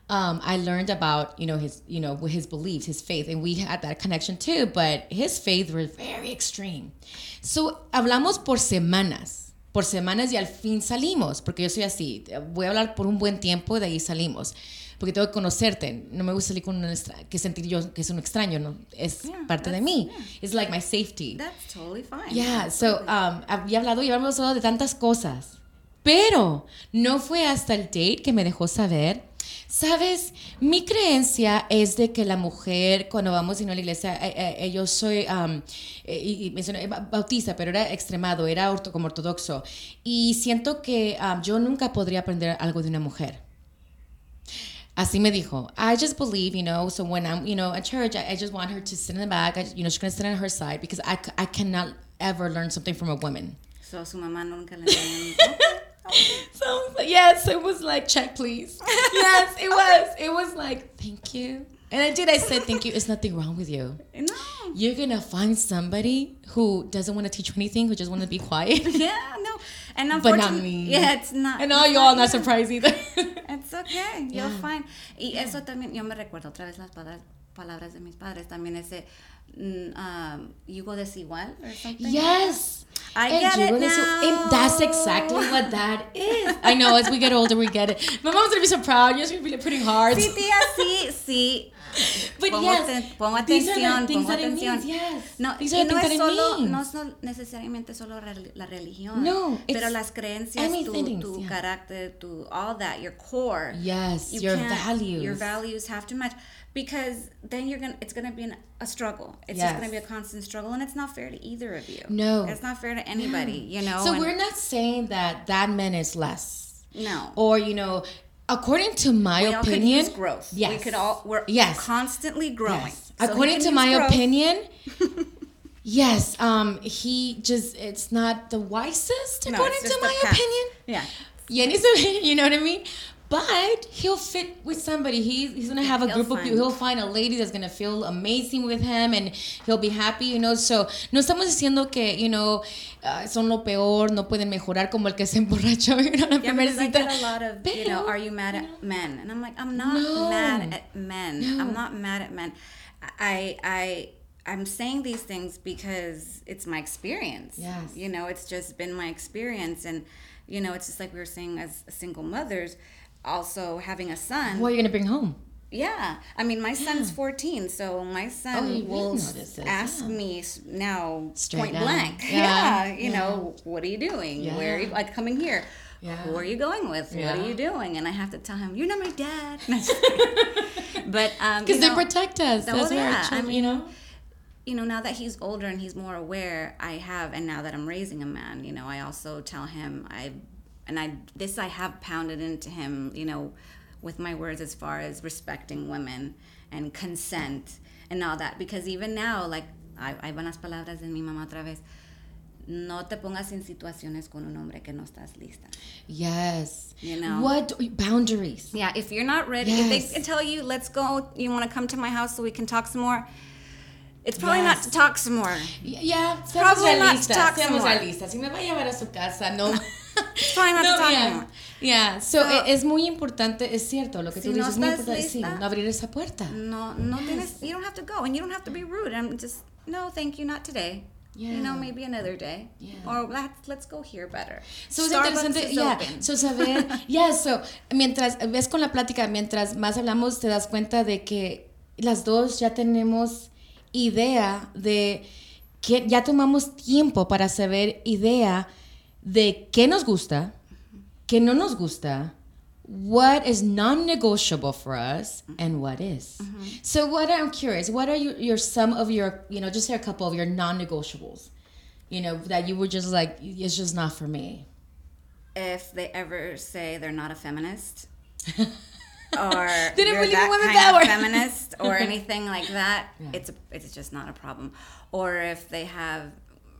S1: um, I learned about, you know, his, you know, his beliefs, his faith, and we had that connection too, but his faith was very extreme. So, hablamos por semanas, por semanas y al fin salimos, porque yo soy así, voy a hablar por un buen tiempo y de ahí salimos. Porque tengo que conocerte. No me gusta salir con un que sentir yo que es un extraño, no es
S2: Yeah,
S1: parte de
S2: that's-
S1: mí.
S2: yeah.
S1: It's like my safety.
S2: that's totally fine.
S1: Yeah, so um, había hablado y habíamos hablado de tantas cosas. Pero no fue hasta el date que me dejó saber. Sabes, mi creencia es de que la mujer, cuando vamos y no a la iglesia, eh, eh, eh, yo soy um, eh, y, mencioné, eh, ba- bautista, pero era extremado, era orto- como ortodoxo. Y siento que um, yo nunca podría aprender algo de una mujer. Así me dijo. I just believe, you know, so when I'm, you know, at church, I, I just want her to sit in the back. I, you know, she's going to sit on her side because I, I cannot ever learn something from a woman.
S2: So su mamá nunca le.
S1: So yes, it was like, check, please. yes, it was. It was like, thank you. And I did. I said, thank you. It's nothing wrong with you.
S2: no.
S1: You're going to find somebody who doesn't want to teach you anything, who just want to be quiet.
S2: Yeah, no. And
S1: But not
S2: unfortunately,
S1: me.
S2: yeah, it's not.
S1: And all y'all, not
S2: yeah.
S1: surprised either.
S2: It's okay,
S1: Yeah.
S2: you're fine. Y eso también, yo me recuerdo otra vez las palabras, de mis padres, también ese, um, yugo desigual or something.
S1: Yes.
S2: I
S1: And
S2: get it now.
S1: and that's exactly what that is. I know, as we get older, we get it. My mom's gonna be so proud. You're just gonna be putting hearts.
S2: Sí, tía, sí, sí.
S1: But
S2: Pongo
S1: yes,
S2: aten- pongo atención, pongo
S1: it
S2: atención.
S1: means, yes.
S2: No, y no es
S1: it
S2: solo, no es necesariamente solo la religión.
S1: No,
S2: pero las creencias, tu, tu
S1: yeah.
S2: carácter, tu all that, your core.
S1: Yes,
S2: You
S1: your values.
S2: Your values have to match because then you're gonna. It's gonna be an, a struggle. It's
S1: Yes.
S2: just gonna be a constant struggle, and it's not fair to either of you.
S1: No.
S2: it's not fair to anybody. You know.
S1: So
S2: and-
S1: we're not saying that that man is less,
S2: no.
S1: or you know, according to my
S2: we
S1: opinion,
S2: growth.
S1: Yes,
S2: We could all. We're
S1: Yes.
S2: constantly growing.
S1: Yes.
S2: So
S1: According to my
S2: growth.
S1: opinion, yes, um, he just it's not the wisest according to my opinion.
S2: Yeah.
S1: Yeah, you know what I mean? But he'll fit with somebody. He, he's gonna have a
S2: He'll
S1: group of people. He'll find a lady that's gonna feel amazing with him, and he'll be happy, you know. So no estamos diciendo que, you know, uh, son lo peor, no pueden mejorar como el que se emborrachó, you know,
S2: Yeah, because I get a lot of, you know, are you mad at men? And I'm like, I'm not
S1: No.
S2: mad at men.
S1: No.
S2: I'm not mad at men. I, I, I'm saying these things because it's my experience.
S1: Yes.
S2: You know, it's just been my experience, and you know, it's just like we were saying as single mothers, also having a son.
S1: What are you gonna bring home?
S2: Yeah, I mean, my son's 14, so my son
S1: Oh,
S2: will
S1: this,
S2: ask
S1: yeah.
S2: me now
S1: Straight
S2: point
S1: down.
S2: blank.
S1: Yeah,
S2: Yeah, you know, what are you doing? Where are you like coming here?
S1: Yeah.
S2: Who are you going with? What are you doing? And I have to tell him, you're not my dad. but um,
S1: Because they
S2: know,
S1: protect us.
S2: Oh,
S1: That's why
S2: yeah, I
S1: children, you know.
S2: you know, now that he's older and he's more aware, I have, and now that I'm raising a man, you know, I also tell him I, and I this I have pounded into him, you know, with my words as far as respecting women and consent and all that, because even now, like, van las palabras de mi mamá otra vez. No te pongas en situaciones con un hombre que no estás lista.
S1: Yes.
S2: You know.
S1: What boundaries?
S2: Yeah, if you're not ready, if
S1: Yes.
S2: they tell you, let's go, you want to come to my house so we can talk some more, it's probably not to talk some more.
S1: Yeah,
S2: Probably not
S1: realistas.
S2: talk
S1: Seamos
S2: more.
S1: Si me va a llevar a su casa, no.
S2: probably not to talk
S1: yeah.
S2: more.
S1: Yeah, so,
S2: So-
S1: e- es muy importante, es cierto, lo que
S2: Si
S1: tú
S2: no
S1: dices, es muy importante, sí,
S2: lista-
S1: no abrir esa puerta.
S2: No, no tienes, you don't have to go, and you don't have to be rude. I'm just, no, thank you, not today. You know,
S1: Yeah.
S2: maybe another day.
S1: Yeah.
S2: Or let's, let's go here better.
S1: So es interesante, yeah,
S2: open.
S1: so saber, yeah, so mientras ves con la plática, mientras más hablamos, te das cuenta de que las dos ya tenemos idea de que ya tomamos tiempo para saber idea de qué nos gusta, qué no nos gusta, what is non-negotiable for us and what is. So what I'm curious, what are your, your some of your, you know, just say a couple of your non-negotiables, you know, that you were just like, it's just not for me.
S2: if they ever say they're not a feminist, or
S1: Didn't believe
S2: that
S1: women
S2: kind
S1: power.
S2: of feminist, or anything like that, it's a, it's just not a problem. Or if they have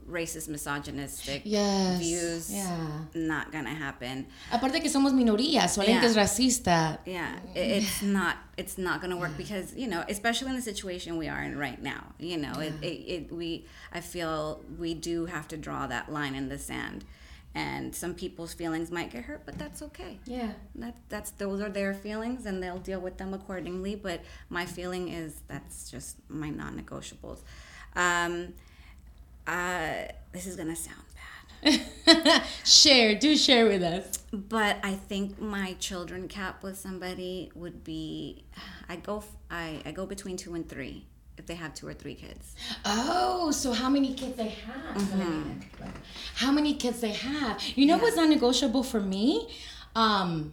S2: racist, misogynistic
S1: Yes,
S2: views,
S1: yeah.
S2: not gonna happen.
S1: Aparte que somos minorías, o alguien que es
S2: Yeah.
S1: racista.
S2: Yeah, it, it's not it's not going to work because you know, especially in the situation we are in right now. You know, it, it, it we I feel we do have to draw that line in the sand, and some people's feelings might get hurt, but that's okay.
S1: Yeah.
S2: That that's those are their feelings, and they'll deal with them accordingly. But my feeling is that's just my non-negotiables. Um, uh, this is gonna sound bad.
S1: share, do share with us.
S2: But I think my children cap with somebody would be, I go, I, I go between two and three if they have two or three kids.
S1: Oh, so how many kids they have?
S2: Mm-hmm.
S1: How many kids they have? You know what's non-negotiable for me? Um,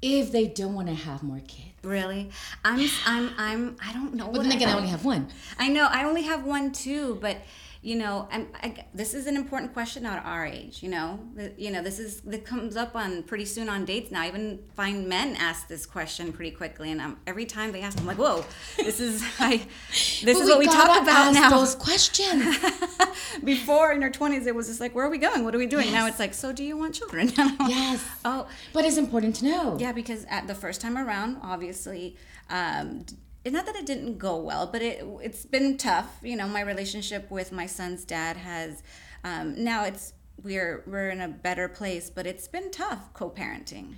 S1: if they don't want to have more kids.
S2: Really, I'm, I'm, I'm, I don't know.
S1: But
S2: what
S1: then again, I
S2: I,
S1: only have one.
S2: I know I only have one too, but you know, I'm, I, this is an important question at our age. You know, The- you know, this is that comes up on pretty soon on dates now. I even find men ask this question pretty quickly, and um, every time they ask, I'm like, whoa, this is I, this is what we talk about
S1: ask
S2: now.
S1: Those questions.
S2: Before in our 20s, it was just like, where are we going? What are we doing? Now it's like, so do you want children?
S1: yes.
S2: Oh,
S1: But it's important to know.
S2: yeah, because at the first time around, obviously, um, it's not that it didn't go well, but it it's been tough. You know, my relationship with my son's dad has um, now it's we're we're in a better place, but it's been tough co-parenting.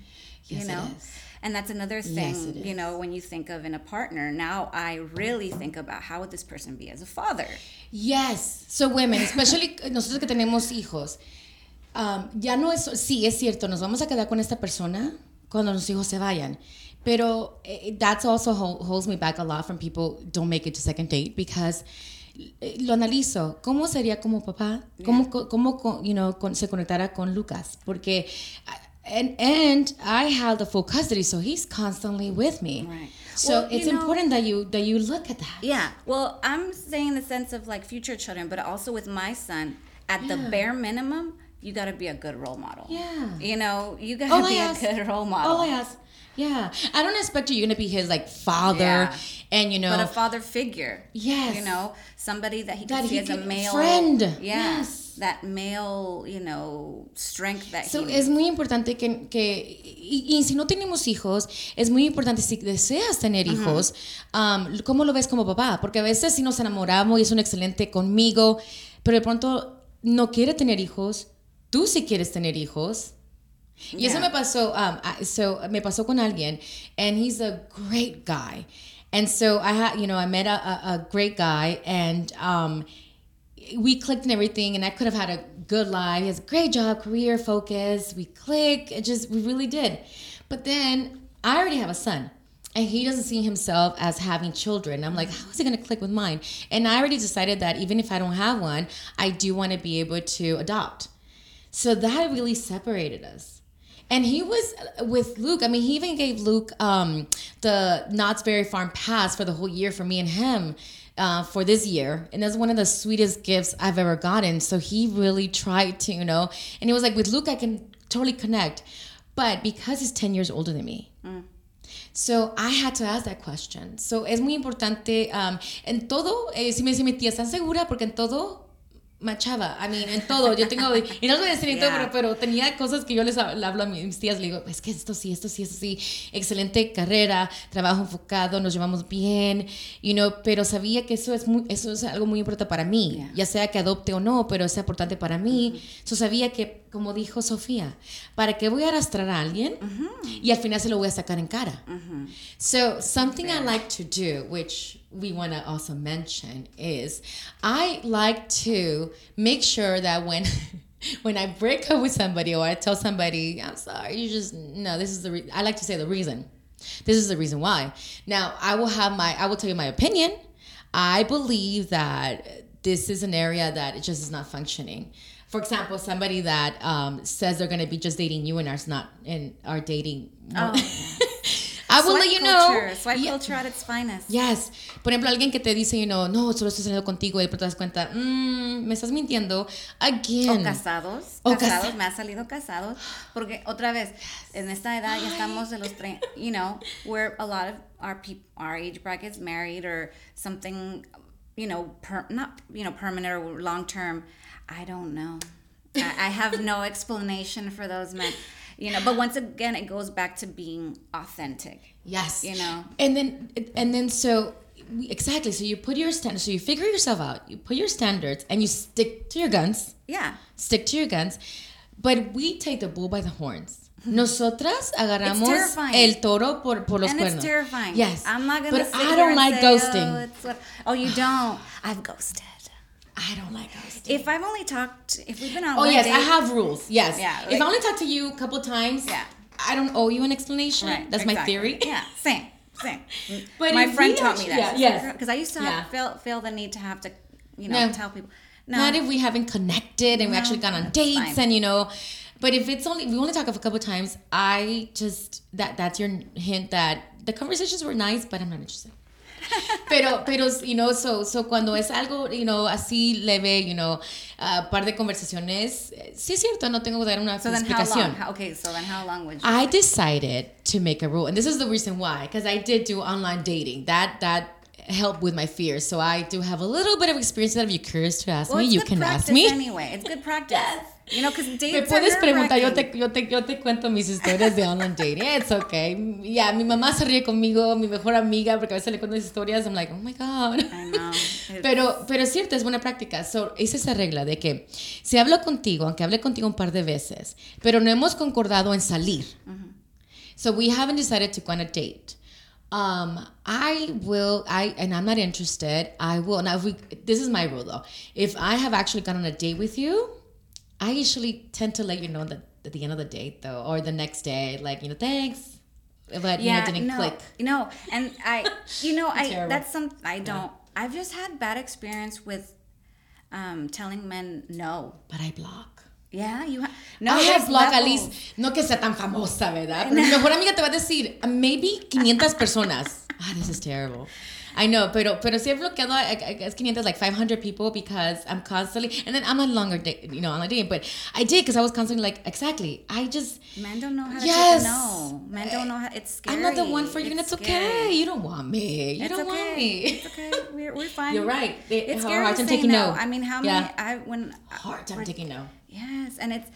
S1: Yes,
S2: you know,
S1: is.
S2: and that's another thing.
S1: Yes,
S2: You know, when you think of in a partner, now I really think about how would this person be as a father.
S1: Yes. So women, especially nosotros que tenemos hijos, um, ya no es, sí, es cierto, nos vamos a quedar con esta persona cuando los hijos se vayan. Pero eh, that's also hol- holds me back a lot from people don't make it to second date because eh, lo analizo. ¿Cómo sería como papá? ¿Cómo, co- cómo you know, con- se conectara con Lucas? Porque, uh, and, and I have the full custody, so he's constantly with me.
S2: Right.
S1: So
S2: Well, you
S1: it's
S2: know-
S1: important that you that you look at that.
S2: Yeah. Well, I'm saying in the sense of like future children, but also with my son, at the bare minimum, you got to be a good role model.
S1: Yeah.
S2: You know, you got to be
S1: ask-
S2: a good role model.
S1: Oh yes, yeah. I don't expect you. You're gonna be his like father,
S2: Yeah.
S1: and you know.
S2: but a father figure.
S1: Yes.
S2: You know, somebody that he
S1: That he
S2: as a male
S1: friend.
S2: Yeah.
S1: Yes.
S2: That male, you know, strength that
S1: So,
S2: he
S1: es muy importante que, que y, y si no tenemos hijos, es muy importante si deseas tener hijos, um, ¿cómo lo ves como papá? Porque a veces sí nos enamoramos y es un excelente conmigo, pero de pronto no quiere tener hijos, tú sí quieres tener hijos. Y eso
S2: Yeah.
S1: me pasó, um, I- so me pasó con alguien, and he's a great guy. And so I had, you know, I met a, a, a great guy, and um, we clicked and everything, and I could have had a good life. He has a great job, career focus. We click. It just, we really did. But then I already have a son. And he doesn't see himself as having children. I'm like, how is he gonna click with mine? And I already decided that even if I don't have one, I do want to be able to adopt. So that really separated us. And he was with Luke. I mean, he even gave Luke um, the Knott's Berry Farm pass for the whole year for me and him uh, for this year. And that's one of the sweetest gifts I've ever gotten. So he really tried to, you know, and he was like, with Luke, I can totally connect. But because he's 10 years older than me, So I had to ask that question. So es muy importante um, en todo. Eh, si me dice mi tía, ¿estás segura? Porque en todo machaba. I mean, en todo. Yo tengo. Y no lo voy a decir en todo, pero, pero tenía cosas que yo les hab- le hablo a mis tías. Le digo, es que esto sí, esto sí, esto sí. Excelente carrera, trabajo enfocado, nos llevamos bien. You know, pero sabía que eso es, muy, eso es algo muy importante para mí.
S2: Yeah.
S1: Ya sea que adopte o no, pero es importante para mí. So sabía que, como dijo Sofía, ¿para qué voy a arrastrar a alguien? Y al final se lo voy a sacar en cara. So something I like to do, which we want to also mention, is I like to make sure that when when I break up with somebody or I tell somebody, I'm sorry, you just no, this is the re-, I like to say the reason. This is the reason why. Now I will have my I will tell you my opinion. I believe that this is an area that it just is not functioning. For example, somebody that um, says they're going to be just dating you and are not and are dating.
S2: Oh.
S1: I will
S2: Swipe
S1: let you
S2: culture,
S1: know.
S2: Swipe
S1: Yeah.
S2: culture at its finest.
S1: Yes. Por ejemplo, alguien que te dice, you know, no, solo estoy saliendo contigo y después te das cuenta, mm, me estás mintiendo. Again.
S2: O casados,
S1: O
S2: casados,
S1: casa-
S2: me ha salido casados, porque otra vez, en esta edad ya estamos de los 30, you know, where a lot of our people, our age brackets married or something, you know, per, not, you know, permanent or long term. I don't know. I, I have no explanation for those men, you know, but once again, it goes back to being authentic.
S1: Yes.
S2: You know.
S1: And then and then so exactly. So you put your standards. So you figure yourself out. You put your standards and you stick to your guns.
S2: Yeah.
S1: Stick to your guns. But we take the bull by the horns. Mm-hmm. Nosotras agarramos el toro por, por los
S2: and
S1: cuernos.
S2: it's terrifying.
S1: Yes.
S2: I'm not gonna.
S1: But I don't like
S2: say,
S1: ghosting.
S2: Oh, what, oh, you don't. I've ghosted.
S1: I don't like.
S2: If I've only talked, if we've been on
S1: Oh yes,
S2: date,
S1: I have rules. Yes.
S2: Yeah,
S1: if
S2: like-
S1: I only talk to you a couple times,
S2: Yeah.
S1: I don't owe you an explanation.
S2: Right,
S1: That's my theory.
S2: Yeah, same, same.
S1: But
S2: my friend taught me that.
S1: yeah, yes.
S2: because I used to have,
S1: Yeah.
S2: feel feel the need to have to, you know,
S1: No.
S2: tell people. No,
S1: Not if we haven't connected and we actually gone on dates
S2: fine.
S1: and you know. But if it's only we only talk a couple times, I just that that's your hint that the conversations were nice, but I'm not interested. Pero pero you know so so cuando es algo you know así leve you know a par de conversaciones sí es cierto no tengo que dar una
S2: so then how
S1: explicación
S2: long? Okay, so then how long would you?
S1: I decided to make a rule, and this is the reason why, because I did do online dating. That that helped with my fears. So I do have a little bit of experience. That if you're curious to ask
S2: well,
S1: me, you can ask me.
S2: anyway. It's good practice. You know,
S1: Me puedes preguntar, yo te, yo, te, yo te cuento mis historias de online dating. It's okay. Yeah, mi mamá se ríe conmigo, mi mejor amiga, porque a veces le cuento mis historias. I'm like, oh my God.
S2: I know.
S1: Pero, pero es cierto, es buena práctica. So, hice esa regla de que si hablo contigo, aunque hable contigo un par de veces, pero no hemos concordado en salir. So we haven't decided to go on a date. Um, I will, I and I'm not interested. I will now. If we, this is my rule though. If I have actually gone on a date with you, I usually tend to let you know that at the end of the date though, or the next day, like you know, thanks. but you know, it didn't
S2: no,
S1: click.
S2: No, and I, you know, I
S1: Terrible.
S2: that's some I don't. I've just had bad experience with um, telling men no.
S1: But I block.
S2: Yeah, you have. No,
S1: I have at least, no que sea tan famosa, ¿verdad? Pero mi mejor amiga te va a decir, maybe 500 personas. Ah, this is terrible. I know, pero, pero sí he bloqueado, I, I guess 500, like 500 people because I'm constantly, and then I'm no longer, day, you know, I'm not dating, but I did because I was constantly like, exactly. I just,
S2: Men don't know how to
S1: Yes.
S2: say no. Men don't know how. It's scary.
S1: I'm not the one for you, and it's
S2: scary.
S1: okay. You don't want me. You
S2: It's
S1: don't
S2: okay.
S1: want me.
S2: It's okay. We're, we're fine.
S1: You're right. They-
S2: It's
S1: hard time taking
S2: no.
S1: no.
S2: I mean, how many, Yeah. I when
S1: Hard time taking no.
S2: Yes, and it's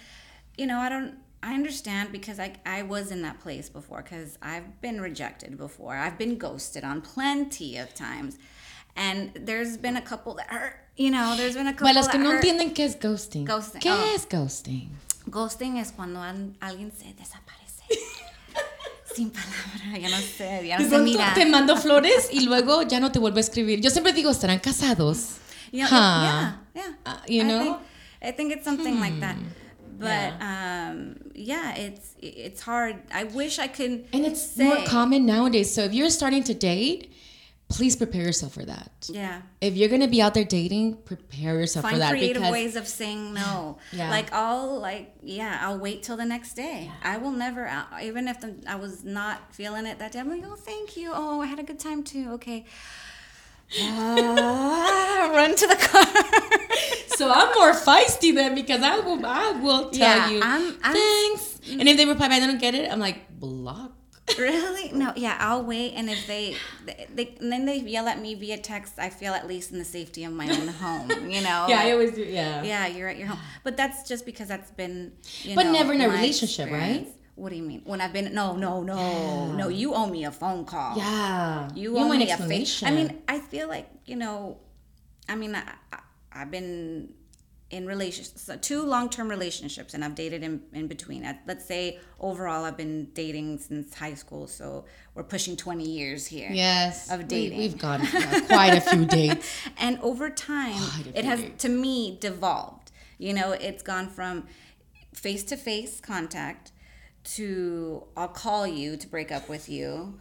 S2: you know I don't I understand because I I was in that place before because I've been rejected before. I've been ghosted on plenty of times, and there's been a couple that hurt. You know, there's been a couple
S1: Para los que
S2: that
S1: no
S2: hurt.
S1: entienden qué es ghosting.
S2: Ghosting,
S1: ¿Qué
S2: oh.
S1: es ghosting?
S2: Ghosting es cuando an- alguien se desaparece. Sin palabra, ya no sé, ya no
S1: pronto
S2: mira.
S1: te mando flores y luego ya no te vuelve a escribir. Yo siempre digo, ¿estarán casados?
S2: You know,
S1: Huh.
S2: yeah, yeah.
S1: Uh, you
S2: I
S1: know?
S2: think, I think it's something like that. But um, yeah, it's it's hard. I wish I could.
S1: And it's
S2: say,
S1: more common nowadays. So if you're starting to date, please prepare yourself for that.
S2: Yeah,
S1: If you're gonna be out there dating, prepare yourself for that.
S2: find creative
S1: because
S2: ways of saying no.
S1: Yeah.
S2: Like I'll like yeah, I'll wait till the next day. I will never uh, even if the, I was not feeling it that day. I'm like, oh, thank you. Oh, I had a good time too. Okay. Ah, run to the car.
S1: so I'm more feisty then because I will I will tell
S2: Yeah,
S1: you
S2: I'm- I'm-
S1: thanks. And if they reply back, I don't get it. I'm like block.
S2: really? No. Yeah, I'll wait, and if they, they, they, and then they yell at me via text, I feel at least in the safety of my own home. You know.
S1: Yeah, I always do. Yeah.
S2: yeah, you're at your home, but that's just because that's been. You
S1: But
S2: know,
S1: never in a relationship, right?
S2: What do you mean? When I've been no, no, no, no. You owe me a phone call.
S1: Yeah.
S2: You,
S1: You
S2: owe me a face. I mean, I feel like you know. I mean, I, I, I've been in relationships, two long-term relationships, and I've dated in, in between. I, let's say overall, I've been dating since high school, so we're pushing 20 years here.
S1: yes.
S2: of dating.
S1: We, have gone quite a few dates.
S2: and over time it has
S1: dates.
S2: to me devolved you know it's gone from face-to-face contact to i'll call you to break up with you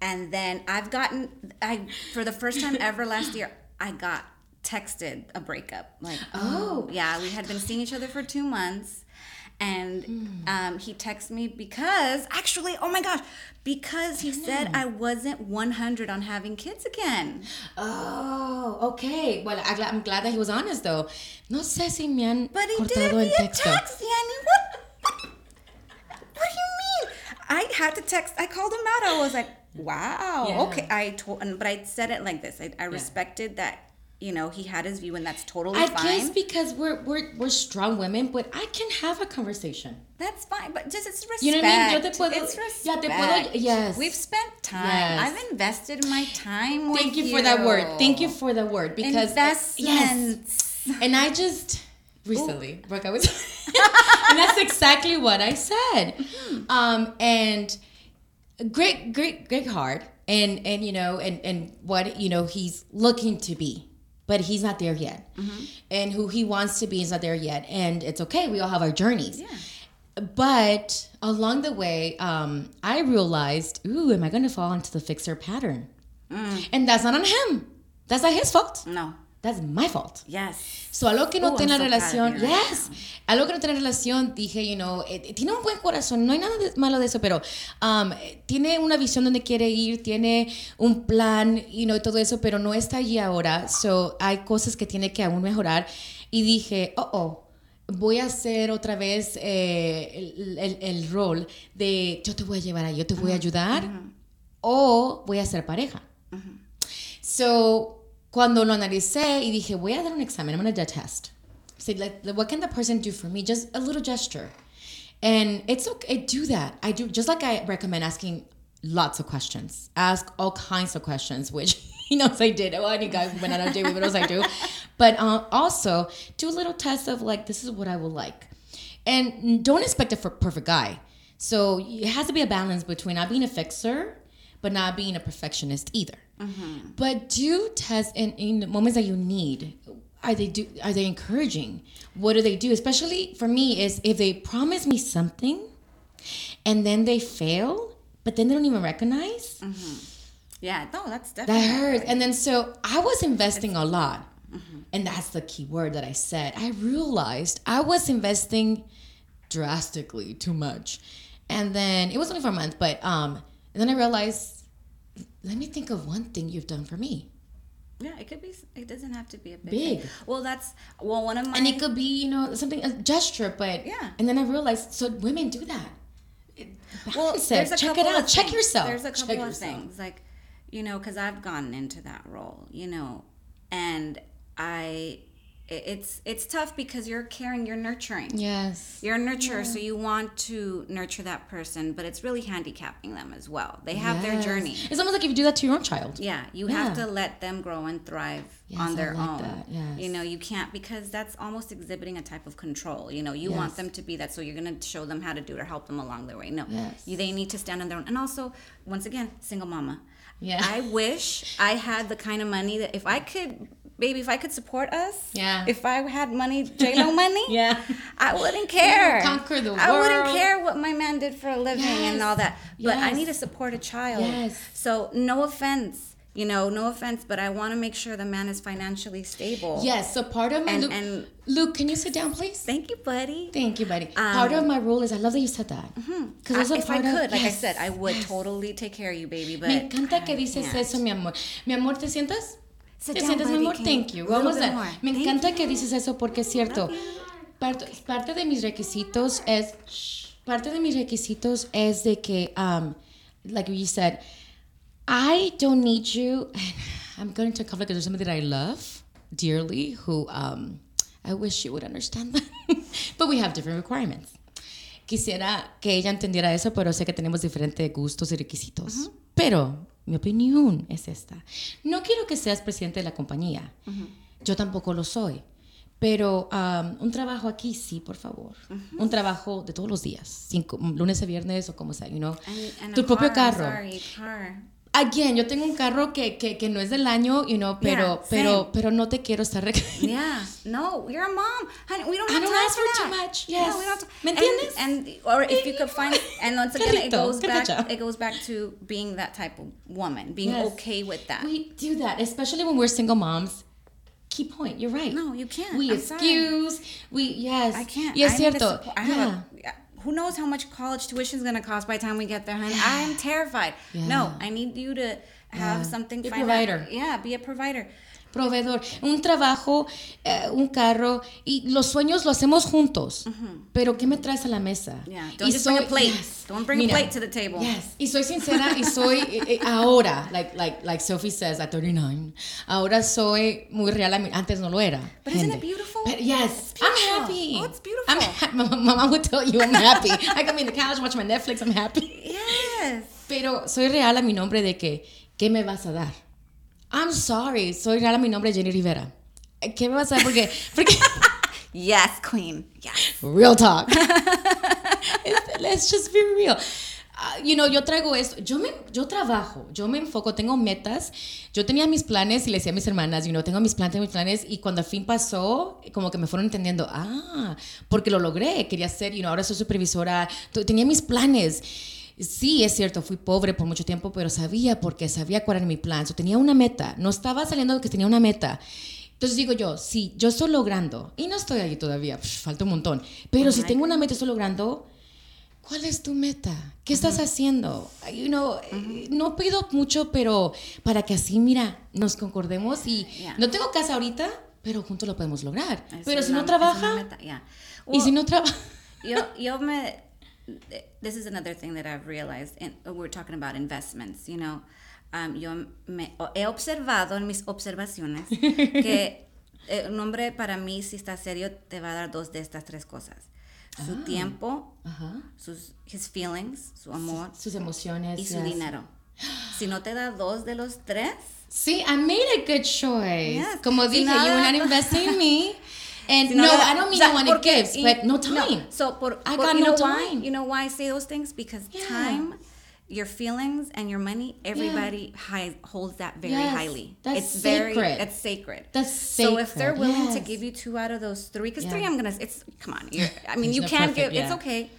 S2: and then i've gotten i for the first time ever last year i got texted a breakup like oh yeah we had been seeing each other for two months and um, he texted me because actually oh my gosh because he said i wasn't 100 on having kids again
S1: Oh, okay. Well, I'm glad that he was honest though. No sé si me han
S2: But he
S1: cortado el texto.
S2: text, Yanni. What, what? Do you mean? I had to text. I called him out. I was like, "Wow,
S1: Yeah.
S2: okay." I told, but I said it like this. I, I respected that. You know, he had his view, and that's totally
S1: I
S2: fine.
S1: guess because we're we're we're strong women, but I can have a conversation.
S2: that's fine. But just it's respect.
S1: You know what I mean? Yo te puedo-
S2: it's respect.
S1: te puedo- yes.
S2: We've spent time.
S1: Yes.
S2: I've invested my time with
S1: Thank you for that word. Thank you for that word because that's
S2: yes,
S1: and I just recently broke up with, and that's exactly what I said. Um, and great, great, great heart, and and you know, and and what you know he's looking to be, but he's not there yet, and who he wants to be is not there yet, and it's okay. We all have our journeys. Yeah. But along the way, um, I realized, ooh, am I going to fall into the fixer pattern? And that's not on him. That's not his fault.
S2: No.
S1: That's my fault.
S2: Yes.
S1: So, algo que no
S2: Oh,
S1: tiene
S2: I'm
S1: relación, yes, algo que no tiene relación, dije, you know, eh, tiene un buen corazón, no hay nada de- malo de eso, pero um, eh, tiene una visión donde quiere ir, tiene un plan, you know, todo eso, pero no está allí ahora. So, hay cosas que tiene que aún mejorar. Y dije, oh, oh, voy a hacer otra vez eh, el, el- el rol de yo te voy a llevar ahí, yo te voy a ayudar, o voy a ser pareja. So, cuando lo analicé y dije, voy a dar un examen, I'm going to test. Say, like, what can the person do for me? Just a little gesture. And it's okay, do that. I do, just like I recommend asking lots of questions. Ask all kinds of questions, which he knows I did. Well, any guy went on a date with knows I do. But uh, also, do a little test of like, this is what I would like. And don't expect a perfect guy. So it has to be a balance between not being a fixer, but not being a perfectionist either. Mm-hmm. But do test in, in the moments that you need. Are they do? Are they encouraging? What do they do? Especially for me, is if they promise me something, and then they fail. but then they don't even recognize. Mm-hmm.
S2: Yeah, no, that's definitely That
S1: hurts. And then so I was investing a lot. Mm-hmm. And that's the key word that I said. I realized I was investing drastically too much. And then it was only for a month, but um and then I realized let me think of one thing you've done for me.
S2: Yeah, it could be. It doesn't have to be a big.
S1: Big.
S2: thing. Well, that's well one of my.
S1: And it could be, you know, something a gesture, but
S2: Yeah.
S1: And then I realized so women do that.
S2: well,
S1: Balance
S2: there's a
S1: check it out.
S2: of
S1: Check
S2: things.
S1: yourself.
S2: There's a
S1: Check
S2: couple of
S1: yourself.
S2: things like, you know, because I've gotten into that role, you know, and I, it- it's it's tough because you're caring, you're nurturing.
S1: Yes.
S2: You're a nurturer, so you want to nurture that person, but it's really handicapping them as well. They have their journey.
S1: It's almost like if you do that to your own child.
S2: Yeah, you have to let them grow and thrive
S1: Yes,
S2: on their
S1: like
S2: own.
S1: yes.
S2: You know, you can't because that's almost exhibiting a type of control. You know, you want them to be that, so you're going to show them how to do it or help them along their way. No,
S1: Yes.
S2: you, they need to stand on their own. And also, once again, single mama.
S1: Yeah.
S2: I wish I had the kind of money that if I could, baby, if I could support us,
S1: Yeah.
S2: if I had money, J Lo money,
S1: Yeah.
S2: I wouldn't care.
S1: conquer the world.
S2: I wouldn't care what my man did for a living and all that. But I need to support a child.
S1: Yes.
S2: So no offense, you know, no offense, but I want to make sure the man is financially stable.
S1: Yes. So part of my
S2: And-
S1: Luke,
S2: and-
S1: Luke, can you sit down, please?
S2: Thank you, buddy.
S1: Thank you, buddy. Um, part of my rule is I love that you said that. Mm-hmm. Because
S2: I-
S1: also
S2: if I
S1: part of-
S2: could, like I said, I would
S1: yes.
S2: totally take care of you, baby. But
S1: Me encanta que dices eso, mi amor. Mi amor, ¿te sientas? ¿Te
S2: down,
S1: sientas, mi amor? Thank
S2: you- a
S1: Vamos a.
S2: more.
S1: Me
S2: Thank
S1: encanta
S2: you.
S1: que dices eso porque es cierto. Parte, parte de mis requisitos es. Parte de mis requisitos es de que, um, like you said, I don't need you. I'm going to conflict because there's somebody that I love dearly who um, I wish you would understand that. but we have different requirements. Quisiera que ella entendiera eso, pero sé que tenemos diferentes gustos y requisitos. Pero mi opinión es esta. No quiero que seas presidente de la compañía. Yo tampoco lo soy. Pero um, un trabajo aquí sí, por favor. Un trabajo de todos los días, cinco, lunes a viernes o como sea, you know.
S2: And- and
S1: tu propio
S2: car,
S1: carro.
S2: Sorry, car.
S1: Again, yo tengo un carro que, que, que no es del año, you know, pero,
S2: Yeah,
S1: pero, pero no te quiero estar rec-
S2: Yeah, no, you're a mom, honey. We don't
S1: I
S2: have
S1: don't
S2: time
S1: ask
S2: for
S1: for too much,
S2: Yeah,
S1: yes.
S2: we don't have to,
S1: ¿Me
S2: and-
S1: entiendes?
S2: And, or if you could find, and once again, it goes back. It goes back to being that type of woman, being
S1: Yes.
S2: okay with that.
S1: We do that, especially when we're single moms. Key point, you're right.
S2: no, you can't.
S1: We
S2: I'm sorry.
S1: excuse, we, yes.
S2: I can't.
S1: Y es
S2: I
S1: cierto.
S2: I
S1: yeah.
S2: a, who knows how much college tuition is going to cost by the time we get there, honey? I'm terrified. No, I need you to have
S1: Yeah.
S2: something.
S1: Be a provider.
S2: Yeah, be a provider.
S1: Proveedor, un trabajo, eh, un carro y los sueños lo hacemos juntos. Pero ¿qué me traes a la mesa?
S2: Yeah,
S1: Y
S2: don't just bring a
S1: soy-
S2: plate.
S1: yes.
S2: Don't bring
S1: Mira,
S2: a plate to the table.
S1: Yes. Y soy sincera y soy eh, eh, ahora, like like like Sophie says at 39. Ahora soy muy real, a mi- antes no lo era.
S2: But isn't it
S1: gente.
S2: beautiful?
S1: But yes,
S2: It's
S1: I'm
S2: beautiful.
S1: happy.
S2: Oh, it's beautiful.
S1: I'm ha- my mama would tell you I'm happy. I be in the couch, watch my Netflix, I'm happy.
S2: Yes.
S1: Pero soy real a mi nombre de que, ¿qué me vas a dar? I'm sorry, soy real a mi nombre Jenny Rivera. ¿Qué me vas a dar? Porque, porque
S2: Yes, queen. Yes.
S1: real talk. Let's just be real. Ah, you know, yo traigo esto, yo, me, yo trabajo, yo me enfoco, tengo metas, yo tenía mis planes y le decía a mis hermanas, you know, tengo mis planes, tengo mis planes y cuando al fin pasó, como que me fueron entendiendo, ah, porque lo logré, quería ser, you know, ahora soy supervisora, tenía mis planes. Sí, es cierto, fui pobre por mucho tiempo, pero sabía porque sabía cuál era mi plan. So, tenía una meta, no estaba saliendo que tenía una meta. Entonces digo yo, si yo estoy logrando, y no estoy allí todavía, falta un montón, pero si tengo una meta, estoy logrando, ¿cuál es tu meta? ¿Qué estás haciendo? You know, eh, no pido mucho, pero para que así, mira, nos concordemos y
S2: Yeah.
S1: no tengo casa ahorita, pero juntos lo podemos lograr.
S2: Es
S1: pero si no trabaja,
S2: yeah.
S1: y si
S2: Well,
S1: no trabaja,
S2: yo, yo me, this is another thing that I've realized. And we're talking about investments, you know. Um, yo me, he observado en mis observaciones que un hombre para mí, si está serio, te va a dar dos de estas tres cosas. Su
S1: Ah.
S2: tiempo,
S1: Ajá.
S2: sus his feelings, su amor
S1: sus emociones.
S2: y su
S1: yes.
S2: dinero. Si no te da dos de los tres,
S1: See, I made a good choice.
S2: Yes.
S1: Como dije, you were not investing in me. And no,
S2: no le
S1: I don't mean
S2: o sea,
S1: I want
S2: porque-
S1: gifts, but no time.
S2: So por,
S1: I
S2: por-
S1: got
S2: you
S1: no
S2: know why?
S1: time.
S2: You know why I say those things? Because
S1: Yeah.
S2: time, your feelings and your money, everybody high, holds that very
S1: Yes,
S2: highly.
S1: that's
S2: it's very
S1: sacred.
S2: it's sacred.
S1: That's
S2: So if they're
S1: sacred,
S2: willing to give you two out of those three, because
S1: Yeah.
S2: three I'm gonna it's come on. You're, I mean
S1: There's
S2: you
S1: no
S2: can
S1: perfect,
S2: give it's okay.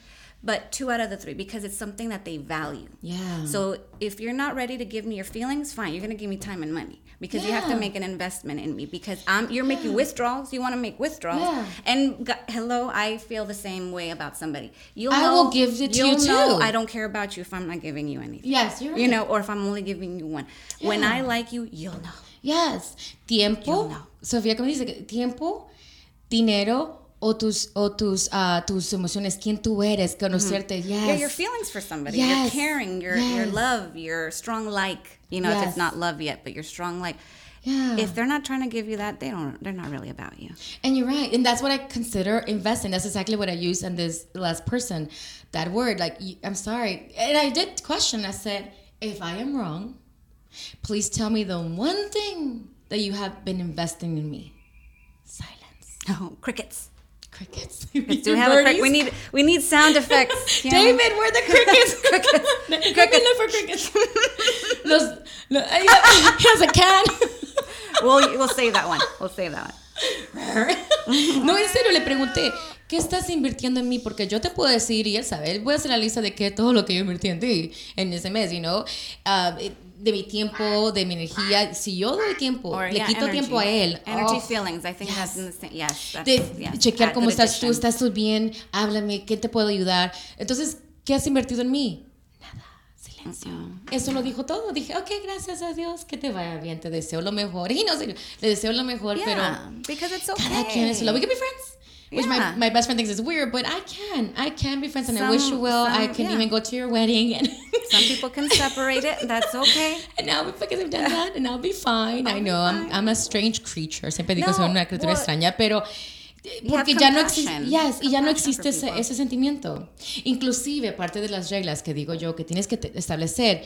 S2: But two out of the three because it's something that they value.
S1: Yeah.
S2: So if you're not ready to give me your feelings, fine. You're gonna give me time and money because you have to make an investment in me because I'm you're making withdrawals. You want to make withdrawals,
S1: Yeah.
S2: and hello, I feel the same way about somebody. You'll
S1: I
S2: know,
S1: will give it to
S2: you'll know
S1: too.
S2: I don't care about you if I'm not giving you anything.
S1: yes, you're right.
S2: You know, or if I'm only giving you one. When I like you, you'll know.
S1: Yes. Tiempo.
S2: Yo no.
S1: Sofía, ¿cómo dice? Tiempo, dinero o tus, o tus, ah, tus emociones. ¿Quién tú eres? Conocerte. Yes.
S2: Yeah, your feelings for somebody.
S1: Yes.
S2: Your caring, your your love, your strong like. You know, if it's not love yet, but your strong like.
S1: Yeah.
S2: If they're not trying to give you that, they don't. They're not really about you.
S1: And you're right. And that's what I consider investing. That's exactly what I used on this last person. That word, like, I'm sorry. And I did question. I said, if I am wrong, please tell me the one thing that you have been investing in me. Silence.
S2: Oh, crickets.
S1: Crickets.
S2: Do we have a cricket? We need we need sound effects.
S1: David, where are the crickets?
S2: Crickets.
S1: Me look for crickets. Los, lo, he has a cat.
S2: we'll we'll save that one. We'll save that one.
S1: No, en serio, le pregunté, ¿qué estás invirtiendo en mí? Porque yo te puedo decir, y él sabe, él voy a hacer la lista de qué todo lo que yo invertí en ti en ese mes, you know? Ah, de mi tiempo, de mi energía. Si yo doy tiempo,
S2: Or,
S1: le
S2: yeah,
S1: quito
S2: energy.
S1: tiempo a él.
S2: Energy
S1: oh,
S2: feelings. I think
S1: yes.
S2: that's in the same. Yes. That's,
S1: de
S2: yes,
S1: chequear cómo
S2: good
S1: estás tú,
S2: addition.
S1: estás tú bien, háblame, ¿qué te puedo ayudar? Entonces, ¿qué has invertido en mí? Nada, silencio. Eso lo dijo todo. Dije, ok, gracias a Dios, que te vaya bien, te deseo lo mejor. Y no sé, le deseo lo mejor,
S2: Yeah,
S1: pero
S2: because it's
S1: cada quien es lo. We
S2: okay.
S1: can be friends. Which
S2: Yeah.
S1: my, my best friend thinks is weird, but I can. I can be friends and I wish you
S2: Some-
S1: well. I
S2: some-
S1: can
S2: yeah.
S1: even go to your wedding and
S2: Some people can separate it. That's okay.
S1: and now because I've done that and I'll be fine. I
S2: I'll
S1: know I'm,
S2: fine.
S1: I'm a strange creature. Siempre digo
S2: No,
S1: soy una criatura
S2: well,
S1: extraña, pero porque ya no yes, y ya no existe ese, ese sentimiento. Inclusive parte de las reglas que digo yo que tienes que establecer.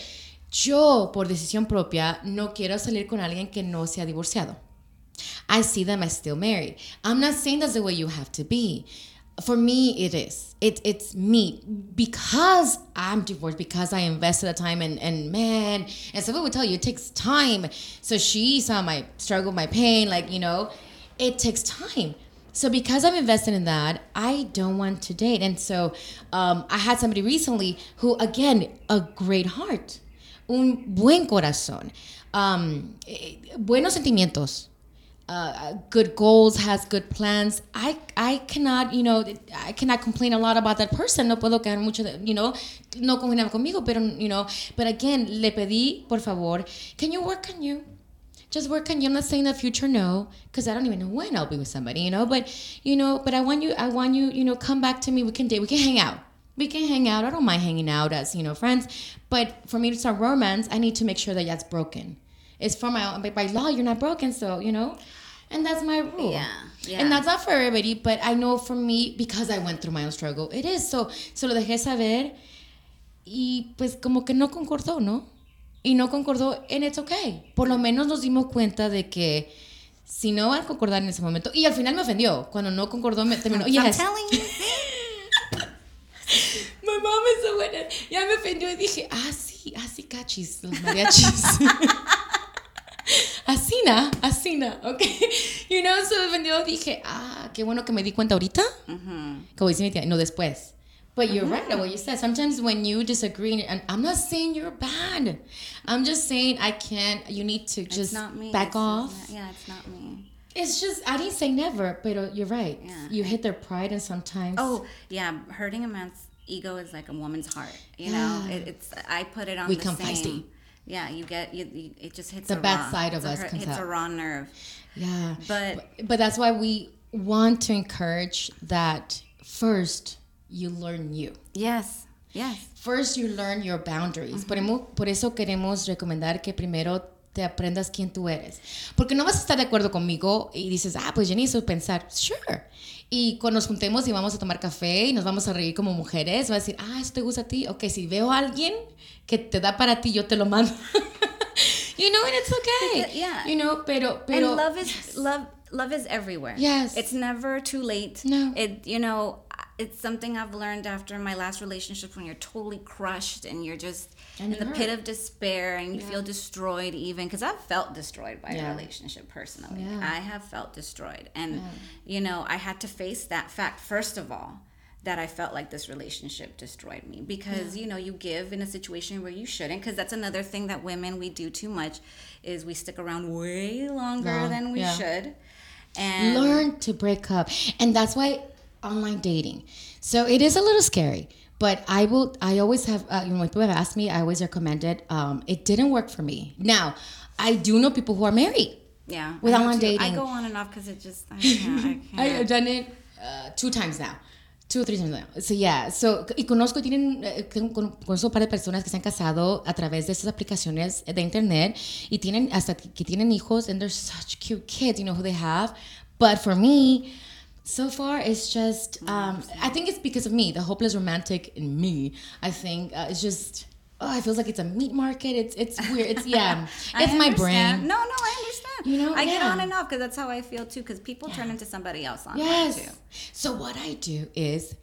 S1: Yo por decisión propia no quiero salir con alguien que no sea divorciado. I see them as still married. I'm not saying that's the way you have to be. For me, it is. It, it's me because I'm divorced, because I invested the time and, and man, and someone would tell you it takes time. So she saw my struggle, my pain, like, you know, it takes time. So because I'm invested in that, I don't want to date. And so um, I had somebody recently who, again, a great heart, un buen corazón, um, eh, buenos sentimientos, uh, good goals, has good plans. I I cannot, you know, I cannot complain a lot about that person. No puedo quedar mucho, de, you know, no congeniaba conmigo, pero, you know, but again, le pedí, por favor, can you work on you? Just work on you. I'm not saying the future no, because I don't even know when I'll be with somebody, you know. But you know, but I want you. I want you. You know, come back to me. We can date. We can hang out. We can hang out. I don't mind hanging out as you know friends. But for me to start romance, I need to make sure that that's broken. It's for my own. By law, you're not broken, so you know. And that's my rule.
S2: Yeah, yeah.
S1: And that's not for everybody, but I know for me because I went through my own struggle, it is. So, se lo dejé saber y pues como que no concordó, ¿no? Y no concordó, and it's okay. Por lo menos nos dimos cuenta de que si no van a concordar en ese momento, y al final me ofendió, cuando no concordó me terminó,
S2: I'm
S1: yes.
S2: telling you.
S1: My mom is so buena. Ya me ofendió y dije, ah, sí, así cachis, los mariachis. Asina, asina, ok. You know, so me ofendió, dije, ah, qué bueno que me di cuenta ahorita. Como dice mi tía, no después. But you're right, on what you said. Sometimes when you disagree, and I'm not saying you're bad. I'm just saying I can't, you need to just
S2: not me.
S1: back
S2: It's-
S1: off.
S2: not- yeah, it's not me.
S1: It's just, I didn't say never, but you're right.
S2: Yeah.
S1: You hit their pride and sometimes.
S2: Oh, yeah. Hurting a man's ego is like a woman's heart. You know, it, it's. I put it on
S1: We
S2: the
S1: come
S2: same.
S1: feisty.
S2: Yeah, you get you, you. It just hits
S1: The
S2: a
S1: bad
S2: raw,
S1: side of
S2: a
S1: us
S2: hurt-
S1: comes
S2: hits a
S1: out.
S2: raw nerve.
S1: Yeah.
S2: But-
S1: but that's why we want to encourage that first you learn you.
S2: Yes, yes.
S1: First you learn your boundaries. por, mm-hmm. por eso queremos recomendar que primero aprendas quién tú eres. Porque no vas a estar de acuerdo conmigo y dices, ah, pues yo necesito pensar. Sure. Y cuando nos juntemos y vamos a tomar café y nos vamos a reír como mujeres, va a decir, ah, eso te gusta a ti. Ok, si veo a alguien que te da para ti, yo te lo mando. you know, and it's okay.
S2: Because- yeah.
S1: You know, pero, pero
S2: and love is love. Love is everywhere.
S1: Yes.
S2: it's never too late.
S1: No.
S2: it you know it's something I've learned after my last relationship when you're totally crushed and you're just
S1: And
S2: in the
S1: you
S2: pit of despair and you feel destroyed even because I've felt destroyed by
S1: Yeah.
S2: a relationship personally.
S1: Yeah.
S2: I have felt destroyed and you know I had to face that fact first of all that I felt like this relationship destroyed me because you know you give in a situation where you shouldn't because that's another thing that women we do too much is we stick around way longer
S1: Long,
S2: than we
S1: yeah.
S2: should and
S1: learn to break up and that's why online dating so it is a little scary but i will i always have uh, you know when people have asked me i always recommend it um, it didn't work for me now i do know people who are married
S2: yeah
S1: With
S2: I
S1: online
S2: too. I go on and off because it just I can't, I can't.
S1: I have done it uh, two times now. Two or three times now. So, yeah. So, y conozco, tienen, eh, con- con- conozco un par de personas que se han casado a través de estas aplicaciones de internet y tienen hasta que tienen hijos and they're such cute kids, you know, who they have. But for me, so far, it's just, um, I think it's because of me, the hopeless romantic in me. I think uh, it's just, oh, it feels like it's a meat market. It's, it's weird. It's, yeah. It's my
S2: understand.
S1: brain.
S2: No, no, I understand.
S1: You know,
S2: I get on and off because that's how I feel too. Because people turn into somebody else online
S1: Yes.
S2: too.
S1: So what I do is,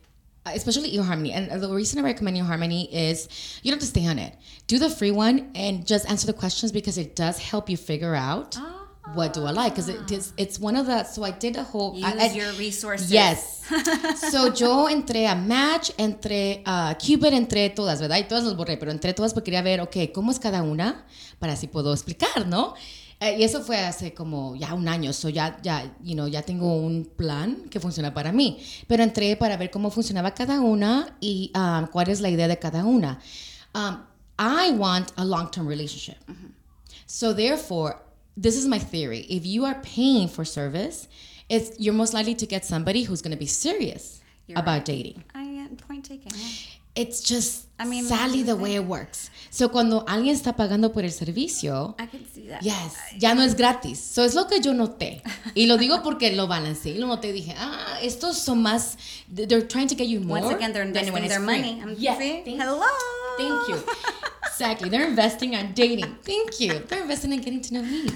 S1: uh, especially eHarmony, and the reason I recommend eHarmony is you don't have to stay on it. Do the free one and just answer the questions because it does help you figure out what do I like because it is it's one of the. So I did a whole.
S2: Use
S1: I, I-
S2: your resources.
S1: Yes. so yo entré a Match, entré a Cupid, entré todas, ¿verdad? Y todas las borré, pero entré todas porque quería ver, ok, ¿cómo es cada una? Para así puedo explicar, ¿no? Eh, y eso fue hace como ya un año, so ya, ya, you know, ya tengo un plan que funciona para mí. Pero entré para ver cómo funcionaba cada una y um, cuál es la idea de cada una. Um, I want a long-term relationship. So therefore, this is my theory. If you are paying for service, it's you're most likely to get somebody who's going to be serious
S2: You're
S1: about
S2: right.
S1: dating.
S2: I uh, point taken.
S1: It's just
S2: I mean,
S1: sadly the way it works. So cuando alguien está pagando por el servicio,
S2: I can see that.
S1: yes, ya no es gratis. So es lo que yo noté. Y lo digo porque lo balancé. Y lo noté dije, ah, estos son más, they're trying to get you more.
S2: Once again, they're investing their money. I'm
S1: Yes,
S2: Hello.
S1: Thank you. Exactly. They're investing on dating. Thank you. They're investing in getting to know me.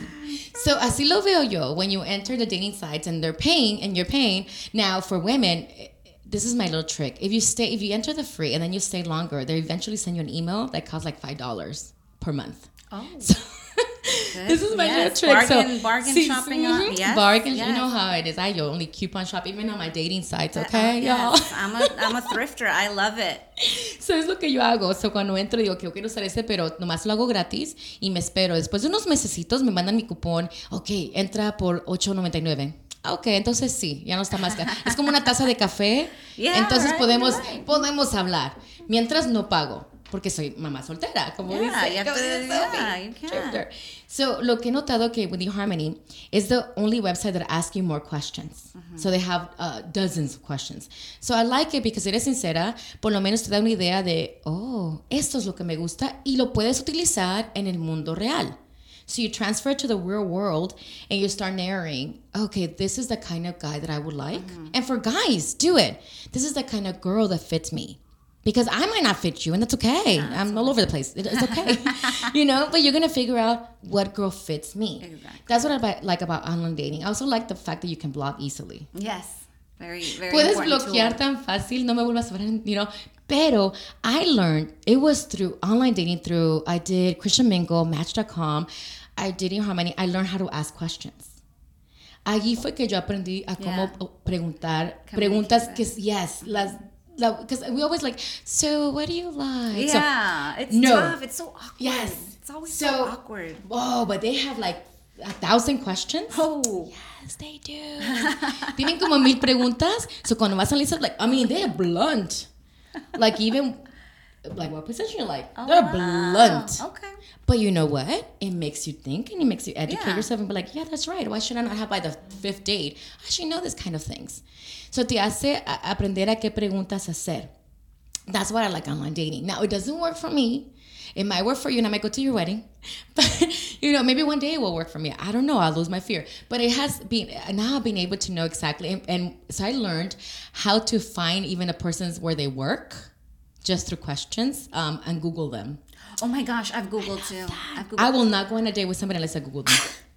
S1: So así lo veo yo. When you enter the dating sites and they're paying and you're paying. Now for women, this is my little trick. If you stay, if you enter the free and then you stay longer, they eventually send you an email that costs like five dollars per month.
S2: Oh.
S1: So this is my
S2: Yes,
S1: little trick.
S2: bargain-
S1: so
S2: bargain
S1: see,
S2: shopping on-
S1: mhm,
S2: yes,
S1: bargain. You
S2: yes.
S1: know how it is. I only coupon shop even on my dating sites. Okay,
S2: Oh,
S1: y'all.
S2: yes. I'm a I'm a thrifter. I love it.
S1: So es lo que yo hago. So cuando entro digo que yo quiero usar ese, pero nomás lo hago gratis y me espero. Después de unos mesecitos me mandan mi cupón. Ok, entra por 8.99. Ah, Ok, entonces sí, ya no está más caro. Es como una taza de café.
S2: Yeah,
S1: entonces
S2: right,
S1: podemos,
S2: right.
S1: podemos hablar. Mientras no pago. Porque soy mamá soltera, como
S2: Yeah,
S1: dice.
S2: you have
S1: como
S2: to-
S1: dice
S2: yeah,
S1: Sophie.
S2: you can.
S1: Thrifter. So, lo que he notado que with eHarmony is the only website that asks you more questions. So they have uh, dozens of questions. So I like it because eres sincera, por lo menos te da una idea de, oh, esto es lo que me gusta y lo puedes utilizar en el mundo real. So you transfer it to the real world and you start narrating, okay, this is the kind of guy that I would like. And for guys, do it. This is the kind of girl that fits me. Because I might not fit you, and that's okay. I'm all over the place. It- It's okay, you know. But you're gonna figure out what girl fits me.
S2: Exactly.
S1: That's what I like about online dating. I also like the fact that you can block easily.
S2: Yes. Very very
S1: Puedes bloquear
S2: tool.
S1: tan fácil, no me vuelvas a ver, you know. Pero I learned it was through online dating. Through I did Christian Mingle, Match.com. I did eHarmony. I learned how to ask questions. Allí fue que yo aprendí a cómo
S2: Yeah.
S1: preguntar preguntas que yes las because we always like so what do you like So-
S2: Yeah, it's
S1: No.
S2: tough. It's so awkward.
S1: Yes.
S2: It's always so,
S1: So-
S2: awkward.
S1: oh but they have like a thousand questions
S2: Oh.
S1: Yes, they do. Tienen como mil preguntas. So cuando vas a lista, like, I mean, they're blunt. Like even, like what position you like? Oh, they're
S2: wow.
S1: blunt.
S2: Okay.
S1: But you know what? It makes you think and it makes you educate
S2: Yeah.
S1: yourself and be like, yeah, that's right. Why should I not have by the fifth date? I should know this kind of things. So te hace a- aprender a qué preguntas hacer. That's what I like online dating. Now, it doesn't work for me. It might work for you and I might go to your wedding. But, you know, maybe one day it will work for me. I don't know. I'll lose my fear. But it has been, now I've been able to know exactly. And, and so I learned how to find even a person's where they work just through questions um, and Google them.
S2: Oh my gosh, I've googled too. I've googled.
S1: I will not go on a date with somebody unless I Google them.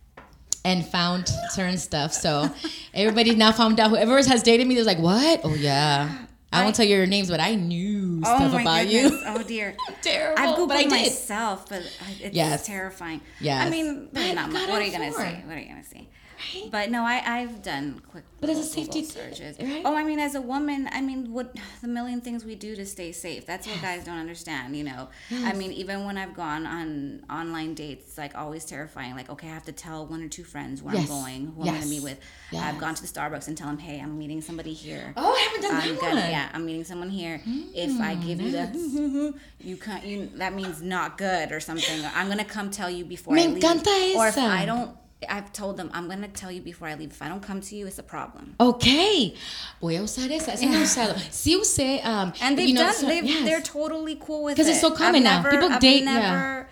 S1: And found certain stuff. So everybody now found out. Whoever has dated me, they're like, "What? Oh yeah, I won't tell you your names, but I knew
S2: Oh
S1: stuff about
S2: goodness.
S1: you.
S2: Oh dear.
S1: Terrible,
S2: I've googled
S1: but I
S2: myself, but I- it's
S1: Yes.
S2: terrifying.
S1: Yes.
S2: I mean, not much. What are you gonna say? What are you gonna say?
S1: Right?
S2: But no, I I've done quick.
S1: But as a safety
S2: searches.
S1: right?
S2: Oh, I mean, as a woman, I mean, what the million things we do to stay safe. That's what guys don't understand. You know, I mean, even when I've gone on online dates, it's like always terrifying. Like, okay, I have to tell one or two friends where
S1: Yes.
S2: I'm going, who I'm going to meet with.
S1: Yes.
S2: I've gone to the Starbucks and tell them, hey, I'm meeting somebody here.
S1: Oh, I haven't done
S2: I'm
S1: that
S2: gonna,
S1: one.
S2: yeah, I'm meeting someone here. if I hmm, give you the, you can't, you that means not good or something. I'm gonna come tell you before
S1: Me
S2: I leave.
S1: encanta
S2: Or if. I don't, I've told them I'm gonna tell you before I leave. If I don't come to you, it's a problem.
S1: Ok, voy a usar esa. Esa no usado. Sí usé. Um,
S2: And they've
S1: you know,
S2: done,
S1: so-
S2: they've,
S1: yes.
S2: they're totally cool with it.
S1: Because it's so
S2: I've
S1: common now.
S2: never-
S1: People
S2: I've
S1: date- yeah.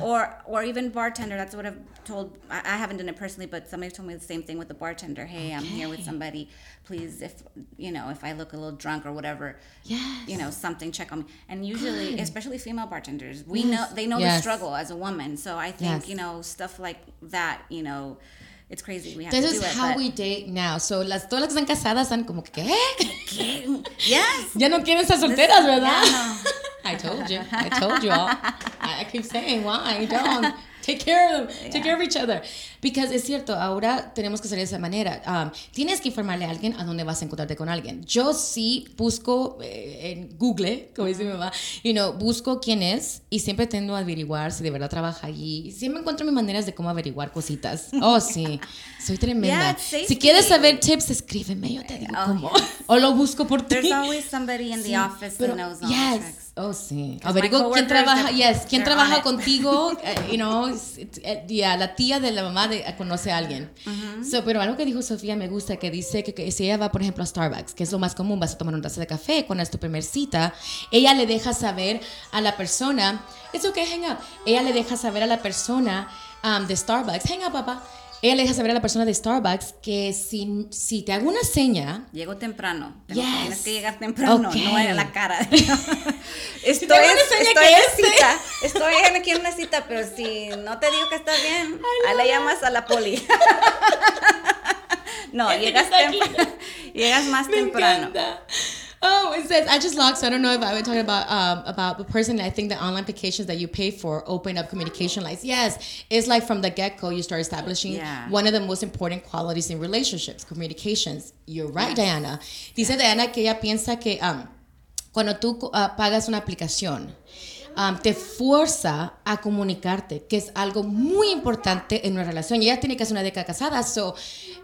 S2: Or, or even bartender. That's what I've told. I, I haven't done it personally, but somebody told me the same thing with the bartender. Hey, I'm here with somebody. Please, if you know, if I look a little drunk or whatever,
S1: Yes.
S2: you know, something, check on me. And usually,
S1: Good.
S2: especially female bartenders, we
S1: Yes.
S2: know they know the struggle as a woman. So I think
S1: Yes.
S2: you know stuff like that. You know, it's crazy. We have
S1: This
S2: to
S1: is
S2: do it.
S1: how
S2: but-
S1: we date now. So las todas las que están casadas están como que ¿qué?
S2: yes.
S1: Ya no quieren estar solteras, ¿verdad?
S2: yeah,
S1: I told you. I told you all. I, I keep saying why don't. Take care of them. Take care of each other. Because es cierto, ahora tenemos que hacer de esa manera. Um, tienes que informarle a alguien a dónde vas a encontrarte con alguien. Yo sí busco eh, en Google, como dice mi mamá, you know, busco quién es y siempre tendo a averiguar si de verdad trabaja allí. Siempre encuentro mis maneras de cómo averiguar cositas. Oh, sí. Soy tremenda.
S2: Yeah,
S1: si quieres saber tips, escríbeme. Yo te digo
S2: Oh,
S1: cómo. O lo busco por ti.
S2: There's always somebody in the
S1: Sí,
S2: office
S1: pero-
S2: who knows all
S1: yes.
S2: the tricks.
S1: Oh, sí. Averiguo quién trabaja, yes, quién trabaja contigo, eh, you know, eh, yeah, la tía de la mamá de, conoce a alguien. So, pero algo que dijo Sofía me gusta, que dice que, que si ella va, por ejemplo, a Starbucks, que es lo más común, vas a tomar una taza de café cuando es tu primer cita, ella le deja saber a la persona, it's okay, hang up, ella le deja saber a la persona um, de Starbucks, hang up, papá, ella le deja saber a la persona de Starbucks que si, si te hago una seña,
S2: Llego temprano. Tengo-
S1: Yes.
S2: Tienes que llegar temprano, no en la cara. estoy en-
S1: seña
S2: estoy en cita. Estoy en- aquí en una cita, pero si no te digo que está bien, ahí le llamas a la poli. no, llegas, llegas más
S1: Me
S2: temprano.
S1: encanta. Oh, it says I just logged, so I don't know if I was talking about um, about the person. I think the online applications that you pay for open up communication lines. Yes, it's like from the get go you start establishing
S2: Yeah.
S1: one of the most important qualities in relationships, communications. You're right, Diana. Dice Diana que ella piensa que um, cuando tú uh, pagas una aplicación um, te fuerza a comunicarte, que es algo muy importante en una relación. Y ella tiene casi una década casada, so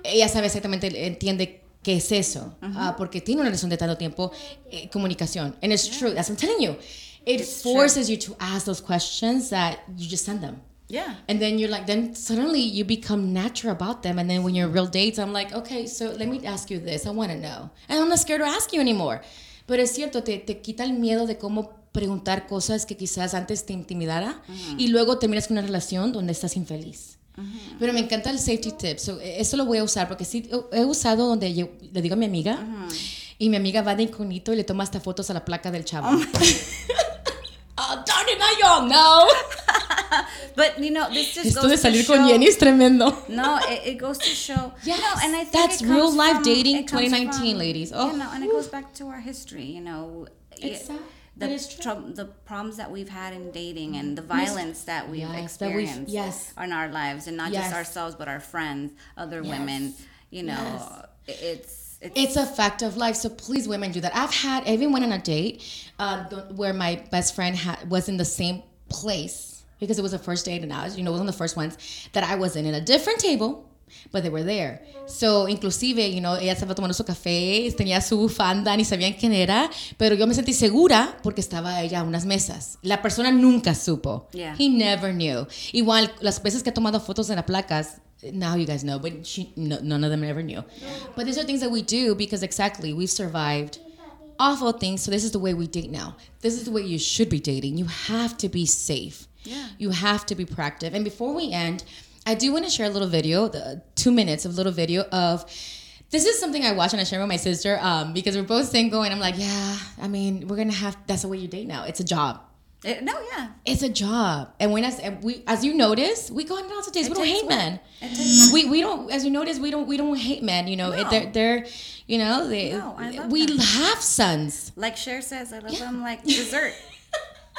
S1: ella sabe exactamente, entiende qué es eso, ah, porque tiene una relación de tanto tiempo, eh, comunicación. And it's true, that's what I'm telling you. It
S2: It's true.
S1: forces you to ask those questions that you just send them.
S2: Yeah.
S1: And then you're like, then suddenly you become natural about them. And then when you're real dates, I'm like, okay, so let me ask you this. I want to know. And I'm not scared to ask you anymore. Pero es cierto, te, te quita el miedo de cómo preguntar cosas que quizás antes te intimidara y luego terminas con una relación donde estás infeliz. Pero me encanta el safety tip. So, eh, eso lo voy a usar porque sí he usado donde yo le digo a mi amiga y mi amiga va de incógnito y le toma hasta fotos a la placa del chavo. oh, darn it, now you all know.
S2: But you know, this just
S1: Esto
S2: goes
S1: de
S2: to
S1: salir con
S2: show-
S1: Jenny es tremendo.
S2: No, it, it goes to show.
S1: Yes,
S2: no, and I think
S1: that's real life
S2: from-
S1: dating
S2: it comes
S1: 2019,
S2: from,
S1: ladies. Oh,
S2: you know, and it goes back to our history. You know,
S1: It's
S2: it- the
S1: but it's true.
S2: trou- the problems that we've had in dating and the violence that we've
S1: Yes, that we've-
S2: experienced
S1: yes.
S2: in our lives, and not
S1: Yes.
S2: just ourselves, but our friends, other women. You know, it's it's
S1: It's a fact of life. So please, women, do that. I've had, I even went on a date uh, where my best friend had, was in the same place because it was a first date and I was, you know, it was one of the first ones that I was in, in a different table, but they were there. So, inclusive, you know, ella estaba tomando su café, tenía su bufanda, ni sabían quién era, pero yo me sentí segura porque estaba ella a unas mesas. La persona nunca supo.
S2: Yeah.
S1: He never knew. Igual, las veces que ha tomado fotos en las placas, now you guys know, but she, no, none of them ever knew. But these are things that we do because exactly we've survived awful things. So this is the way we date now. This is the way you should be dating. You have to be safe.
S2: Yeah.
S1: You have to be proactive. And before we end, I do want to share a little video, the two minutes of little video of. This is something I watch and I share with my sister um, because we're both single and I'm like, yeah, I mean, we're gonna have. That's the way you date now. It's a job.
S2: it, no, yeah.
S1: It's a job. And when as and we, as you notice, we go on lots of dates. We don't hate
S2: work.
S1: men we, we don't as you notice we don't we don't hate men you know
S2: No.
S1: they're, they're You know, they,
S2: No, I love
S1: we
S2: them.
S1: have sons.
S2: Like Cher says, I love them like dessert.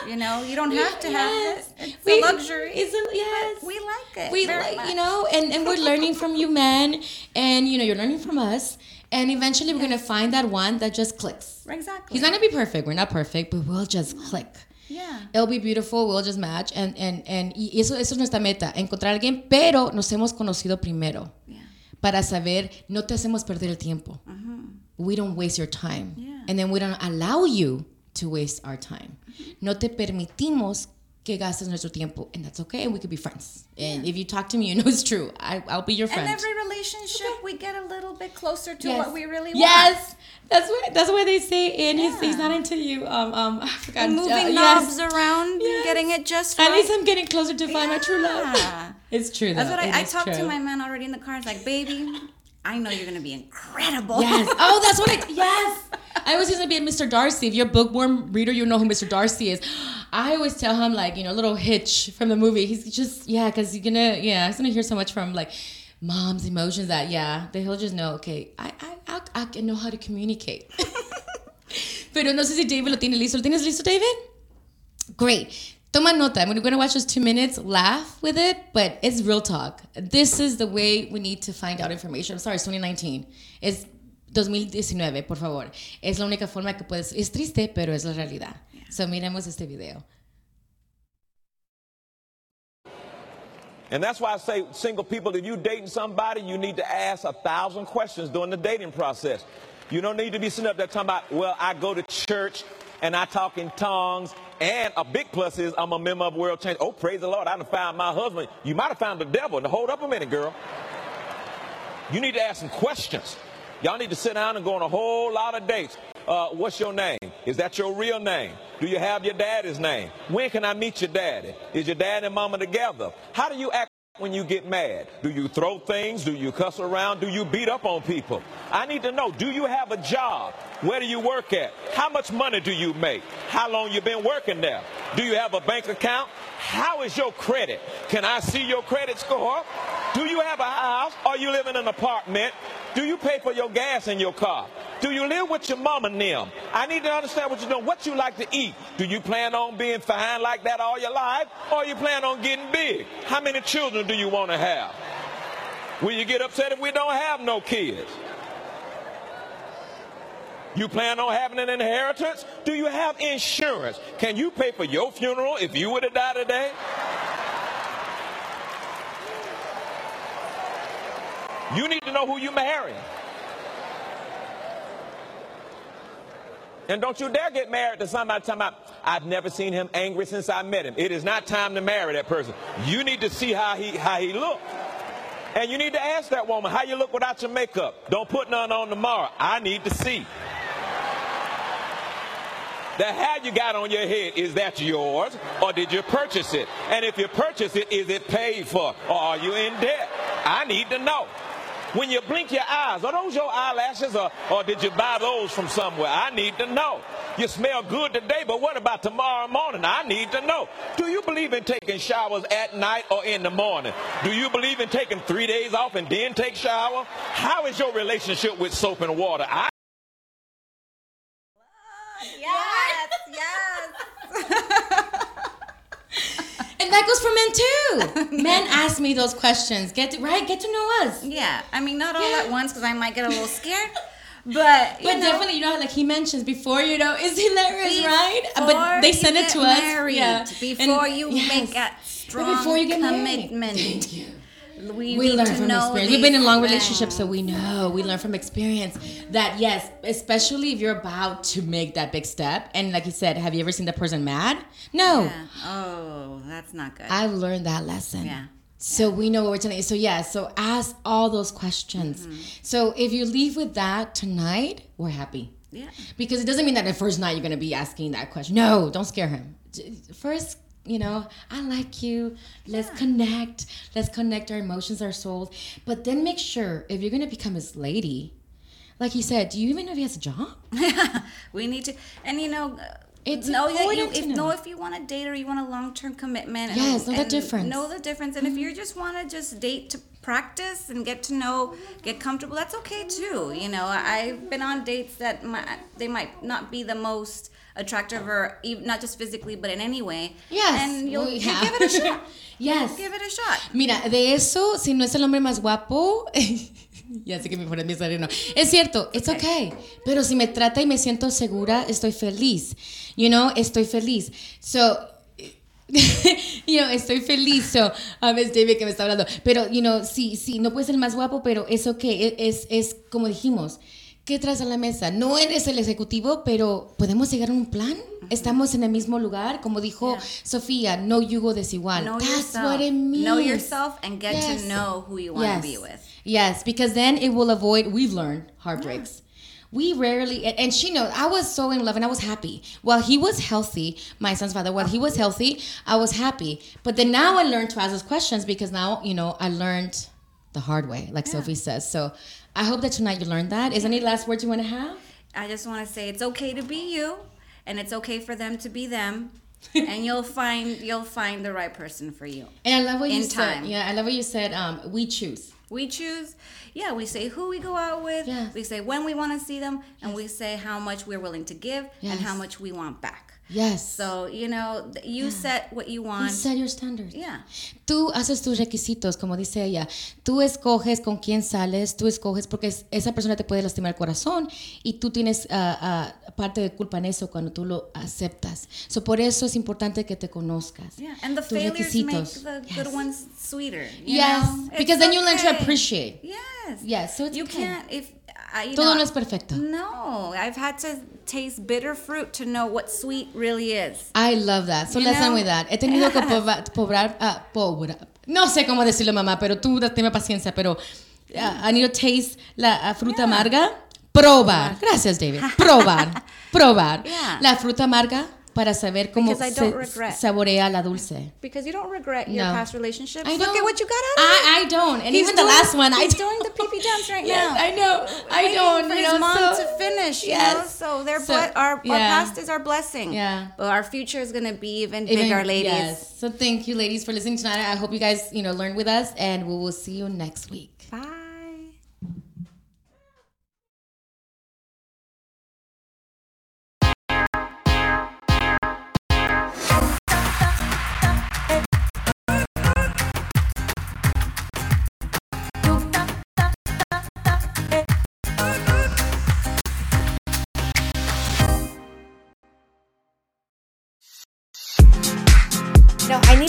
S2: You know, you don't have to
S1: Yes.
S2: have it. It's
S1: We-
S2: a luxury.
S1: It's a, yes.
S2: but we like it.
S1: we like
S2: much.
S1: you know and, and we're learning from you men and you know you're learning from us and eventually we're gonna find that one that just clicks
S2: Exactly.
S1: he's not gonna be perfect we're not perfect but we'll just click
S2: Yeah.
S1: it'll be beautiful we'll just match and and and y eso eso es nuestra meta encontrar a alguien pero nos hemos conocido primero
S2: Yeah.
S1: para saber no te hacemos perder el tiempo uh-huh. we don't waste your time
S2: Yeah.
S1: and then we don't allow you to waste our time. No te permitimos que gastes nuestro tiempo and that's okay and we could be friends. And if you talk to me you know it's true. I, i'll be your friend.
S2: And every relationship, we get a little bit closer to
S1: Yes.
S2: what we really want.
S1: yes. That's what that's why they say and he's, he's not into you. Um um I forgot.
S2: And moving
S1: uh,
S2: knobs
S1: yes.
S2: around,
S1: Yes.
S2: getting it just
S1: at least i'm getting closer to find my true love. It's true Though.
S2: That's what
S1: It
S2: I, I talked to my man already in the car. It's like, baby, I know you're gonna be incredible.
S1: Yes. Oh, that's what I. Yes. I was gonna be a Mr. Darcy. If you're a bookworm reader, you know who Mr. Darcy is. I always tell him like you know, a little hitch from the movie. He's just yeah, because you're gonna yeah, he's gonna hear so much from like mom's emotions that yeah, that he'll just know. Okay, I I I, I can know how to communicate. Pero no sé si David lo tiene listo. ¿Lo tienes listo, David? Great. Toma nota. I'm going to watch those two minutes, laugh with it, but it's real talk. This is the way we need to find out information. I'm sorry, it's 2019. Es 2019, por favor. Es la única forma que puedes. Es triste, pero es la realidad. So miremos este video.
S3: And that's why I say, single people, if you dating somebody, you need to ask a thousand questions during the dating process. You don't need to be sitting up there talking about, well, I go to church and I talk in tongues. And a big plus is I'm a member of World Change. Oh, praise the Lord, I done found my husband. You might have found the devil. Now, hold up a minute, girl. You need to ask some questions. Y'all need to sit down and go on a whole lot of dates. Uh, what's your name? Is that your real name? Do you have your daddy's name? When can I meet your daddy? Is your dad and mama together? How do you act when you get mad? Do you throw things? Do you cuss around? Do you beat up on people? I need to know, do you have a job? Where do you work at? How much money do you make? How long you been working there? Do you have a bank account? How is your credit? Can I see your credit score? Do you have a house? Or you live in an apartment? Do you pay for your gas in your car? Do you live with your mama and them? I need to understand what you're doing, what you like to eat. Do you plan on being fine like that all your life? Or you plan on getting big? How many children do you want to have? Will you get upset if we don't have no kids? You plan on having an inheritance? Do you have insurance? Can you pay for your funeral if you were to die today? You need to know who you're marrying. And don't you dare get married to somebody talking about, I've never seen him angry since I met him. It is not time to marry that person. You need to see how he how he look. And you need to ask that woman, how you look without your makeup. Don't put none on tomorrow. I need to see. The hat you got on your head, is that yours or did you purchase it? And if you purchase it, is it paid for or are you in debt? I need to know. When you blink your eyes, are those your eyelashes or, or did you buy those from somewhere? I need to know. You smell good today, but what about tomorrow morning? I need to know. Do you believe in taking showers at night or in the morning? Do you believe in taking three days off and then take shower? How is your relationship with soap and water? I
S2: Yes, yes.
S1: That goes for men too. men ask me those questions. Get to, right, get to know us.
S2: yeah, I mean, not all
S1: Yeah.
S2: at once because I might get a little scared. But, you
S1: But
S2: know,
S1: definitely, you know, like he mentions before, you know, it's hilarious, right? Uh, but they send it to us. yeah.
S2: Before
S1: And-
S2: you
S1: yes.
S2: make
S1: But
S2: strong
S1: before you get
S2: commitment.
S1: married. Thank you.
S2: We,
S1: we
S2: need
S1: learn
S2: to
S1: from
S2: know
S1: experience. We've been in long relationships, so we know. We learn from experience that yes, especially if you're about to make that big step. And like you said, have you ever seen the person mad? No.
S2: Yeah. Oh, that's not good.
S1: I've learned that lesson.
S2: Yeah.
S1: So we know what we're telling you. So yeah, so ask all those questions.
S2: Mm-hmm.
S1: So if you leave with that tonight, we're happy.
S2: yeah.
S1: Because it doesn't mean that the first night you're gonna be asking that question. No, don't scare him. First, you know, I like you. Let's connect. Let's connect our emotions, our souls. But then make sure if you're gonna become his lady, like he said, do you even know if he has a job?
S2: we need to and you know uh,
S1: It's
S2: know that you
S1: important
S2: if,
S1: know.
S2: know if you want to date or you want a long term commitment. and-
S1: Yes, know the difference.
S2: Know the difference, and if you mm-hmm. just want to just date to practice and get to know, get comfortable, that's okay too. You know, I've been on dates that might, they might not be the most attractive or not just physically, but in any way.
S1: Yes,
S2: and you'll
S1: we have.
S2: give it a shot.
S1: Yes.
S2: give it a shot.
S1: Mira, de eso, si no es el hombre más guapo, ya sé que me pone mi sereno. Es cierto, it's okay. Pero si me trata y me siento segura, estoy feliz. You know, estoy feliz. So, you know, estoy feliz. So, um, es David que me está hablando. Pero, you know, sí, sí, no puedes ser el más guapo, pero es okay. Es, es como dijimos. ¿Qué traes a la mesa? No eres el ejecutivo, pero ¿podemos llegar a un plan? Estamos en el mismo lugar, como dijo
S2: Yeah.
S1: Sofía, no yugo desigual.
S2: Know
S1: That's
S2: yourself.
S1: what it means.
S2: Know yourself and get
S1: Yes.
S2: to know who you want
S1: yes.
S2: to be with.
S1: Yes, because then it will avoid, we've learned heartbreaks. We rarely, and- and she knows, I was so in love and I was happy. While he was healthy, my son's father, while he was healthy, I was happy. But then now I learned to ask those questions because now, you know, I learned the hard way, like Sophie says. So I hope that tonight you learned that. Is any last words you want to have?
S2: I just want to say it's okay to be you, and it's okay for them to be them, and you'll find you'll find the right person for you.
S1: And I love what you
S2: In
S1: said. Yeah, I love what you said. Um, we choose.
S2: We choose, yeah, we say who we go out with,
S1: Yes.
S2: we say when we want to see them, and we say how much we're willing to give and how much we want back.
S1: Yes.
S2: So, you know, you set what you
S1: you
S2: want.
S1: set your standards.
S2: Yeah.
S1: Tú haces tus requisitos, como dice ella. Tú escoges con quién sales, tú escoges porque es- esa persona te puede lastimar el corazón y tú tienes ah, ah, parte de culpa en eso cuando tú lo aceptas. So, por eso es importante que te conozcas.
S2: Yeah, and the
S1: tus
S2: failures
S1: requisitos.
S2: make the
S1: Yes.
S2: good ones sweeter. you
S1: Yes,
S2: know? It's
S1: because then you learn to
S2: okay.
S1: appreciate.
S2: Yes.
S1: Yes, so it's
S2: you
S1: okay.
S2: can't if I,
S1: Todo
S2: know,
S1: no es perfecto.
S2: No, I've had to taste bitter fruit to know what sweet really is.
S1: I love that. So
S2: You
S1: let's end with that. He tenido que pobrar, pobrar, pobra- no sé cómo decirlo, mamá, pero tú dame paciencia, pero ah, I need to taste la ah, fruta amarga. Probar. Gracias, David. Probar. Probar.
S2: Yeah.
S1: La fruta amarga para saber cómo
S2: Because I
S1: se
S2: don't regret.
S1: saborea la dulce.
S2: Because you don't regret your
S1: No.
S2: past relationships.
S1: I
S2: Look
S1: don't.
S2: at what you got out of it.
S1: I, I don't. And
S2: He's
S1: even the last one, I
S2: he's
S1: don't.
S2: doing the pee-pee dance right
S1: Yes,
S2: now.
S1: I know. I
S2: Waiting
S1: don't.
S2: for
S1: you
S2: his
S1: know,
S2: mom
S1: so-
S2: to finish. You
S1: Yes.
S2: know? So they're
S1: So,
S2: our, our past is our blessing.
S1: Yeah.
S2: But our future is gonna be even,
S1: Even-
S2: bigger, ladies.
S1: Yes. So thank you, ladies, for listening tonight. I hope you guys, you know, learn with us, and we will see you next week.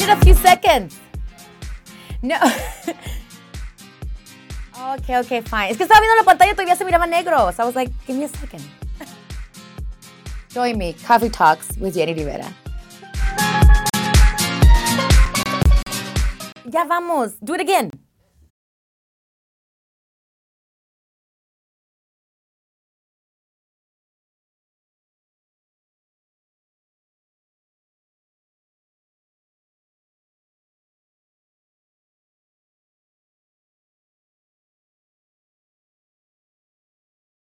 S4: A few seconds. No. okay, okay, fine. Es que estaba viendo la pantalla y todavía se miraba negro. So I was like, give me a second. Join me, Coffee Talks with Jenny Rivera. Ya vamos. Do it again.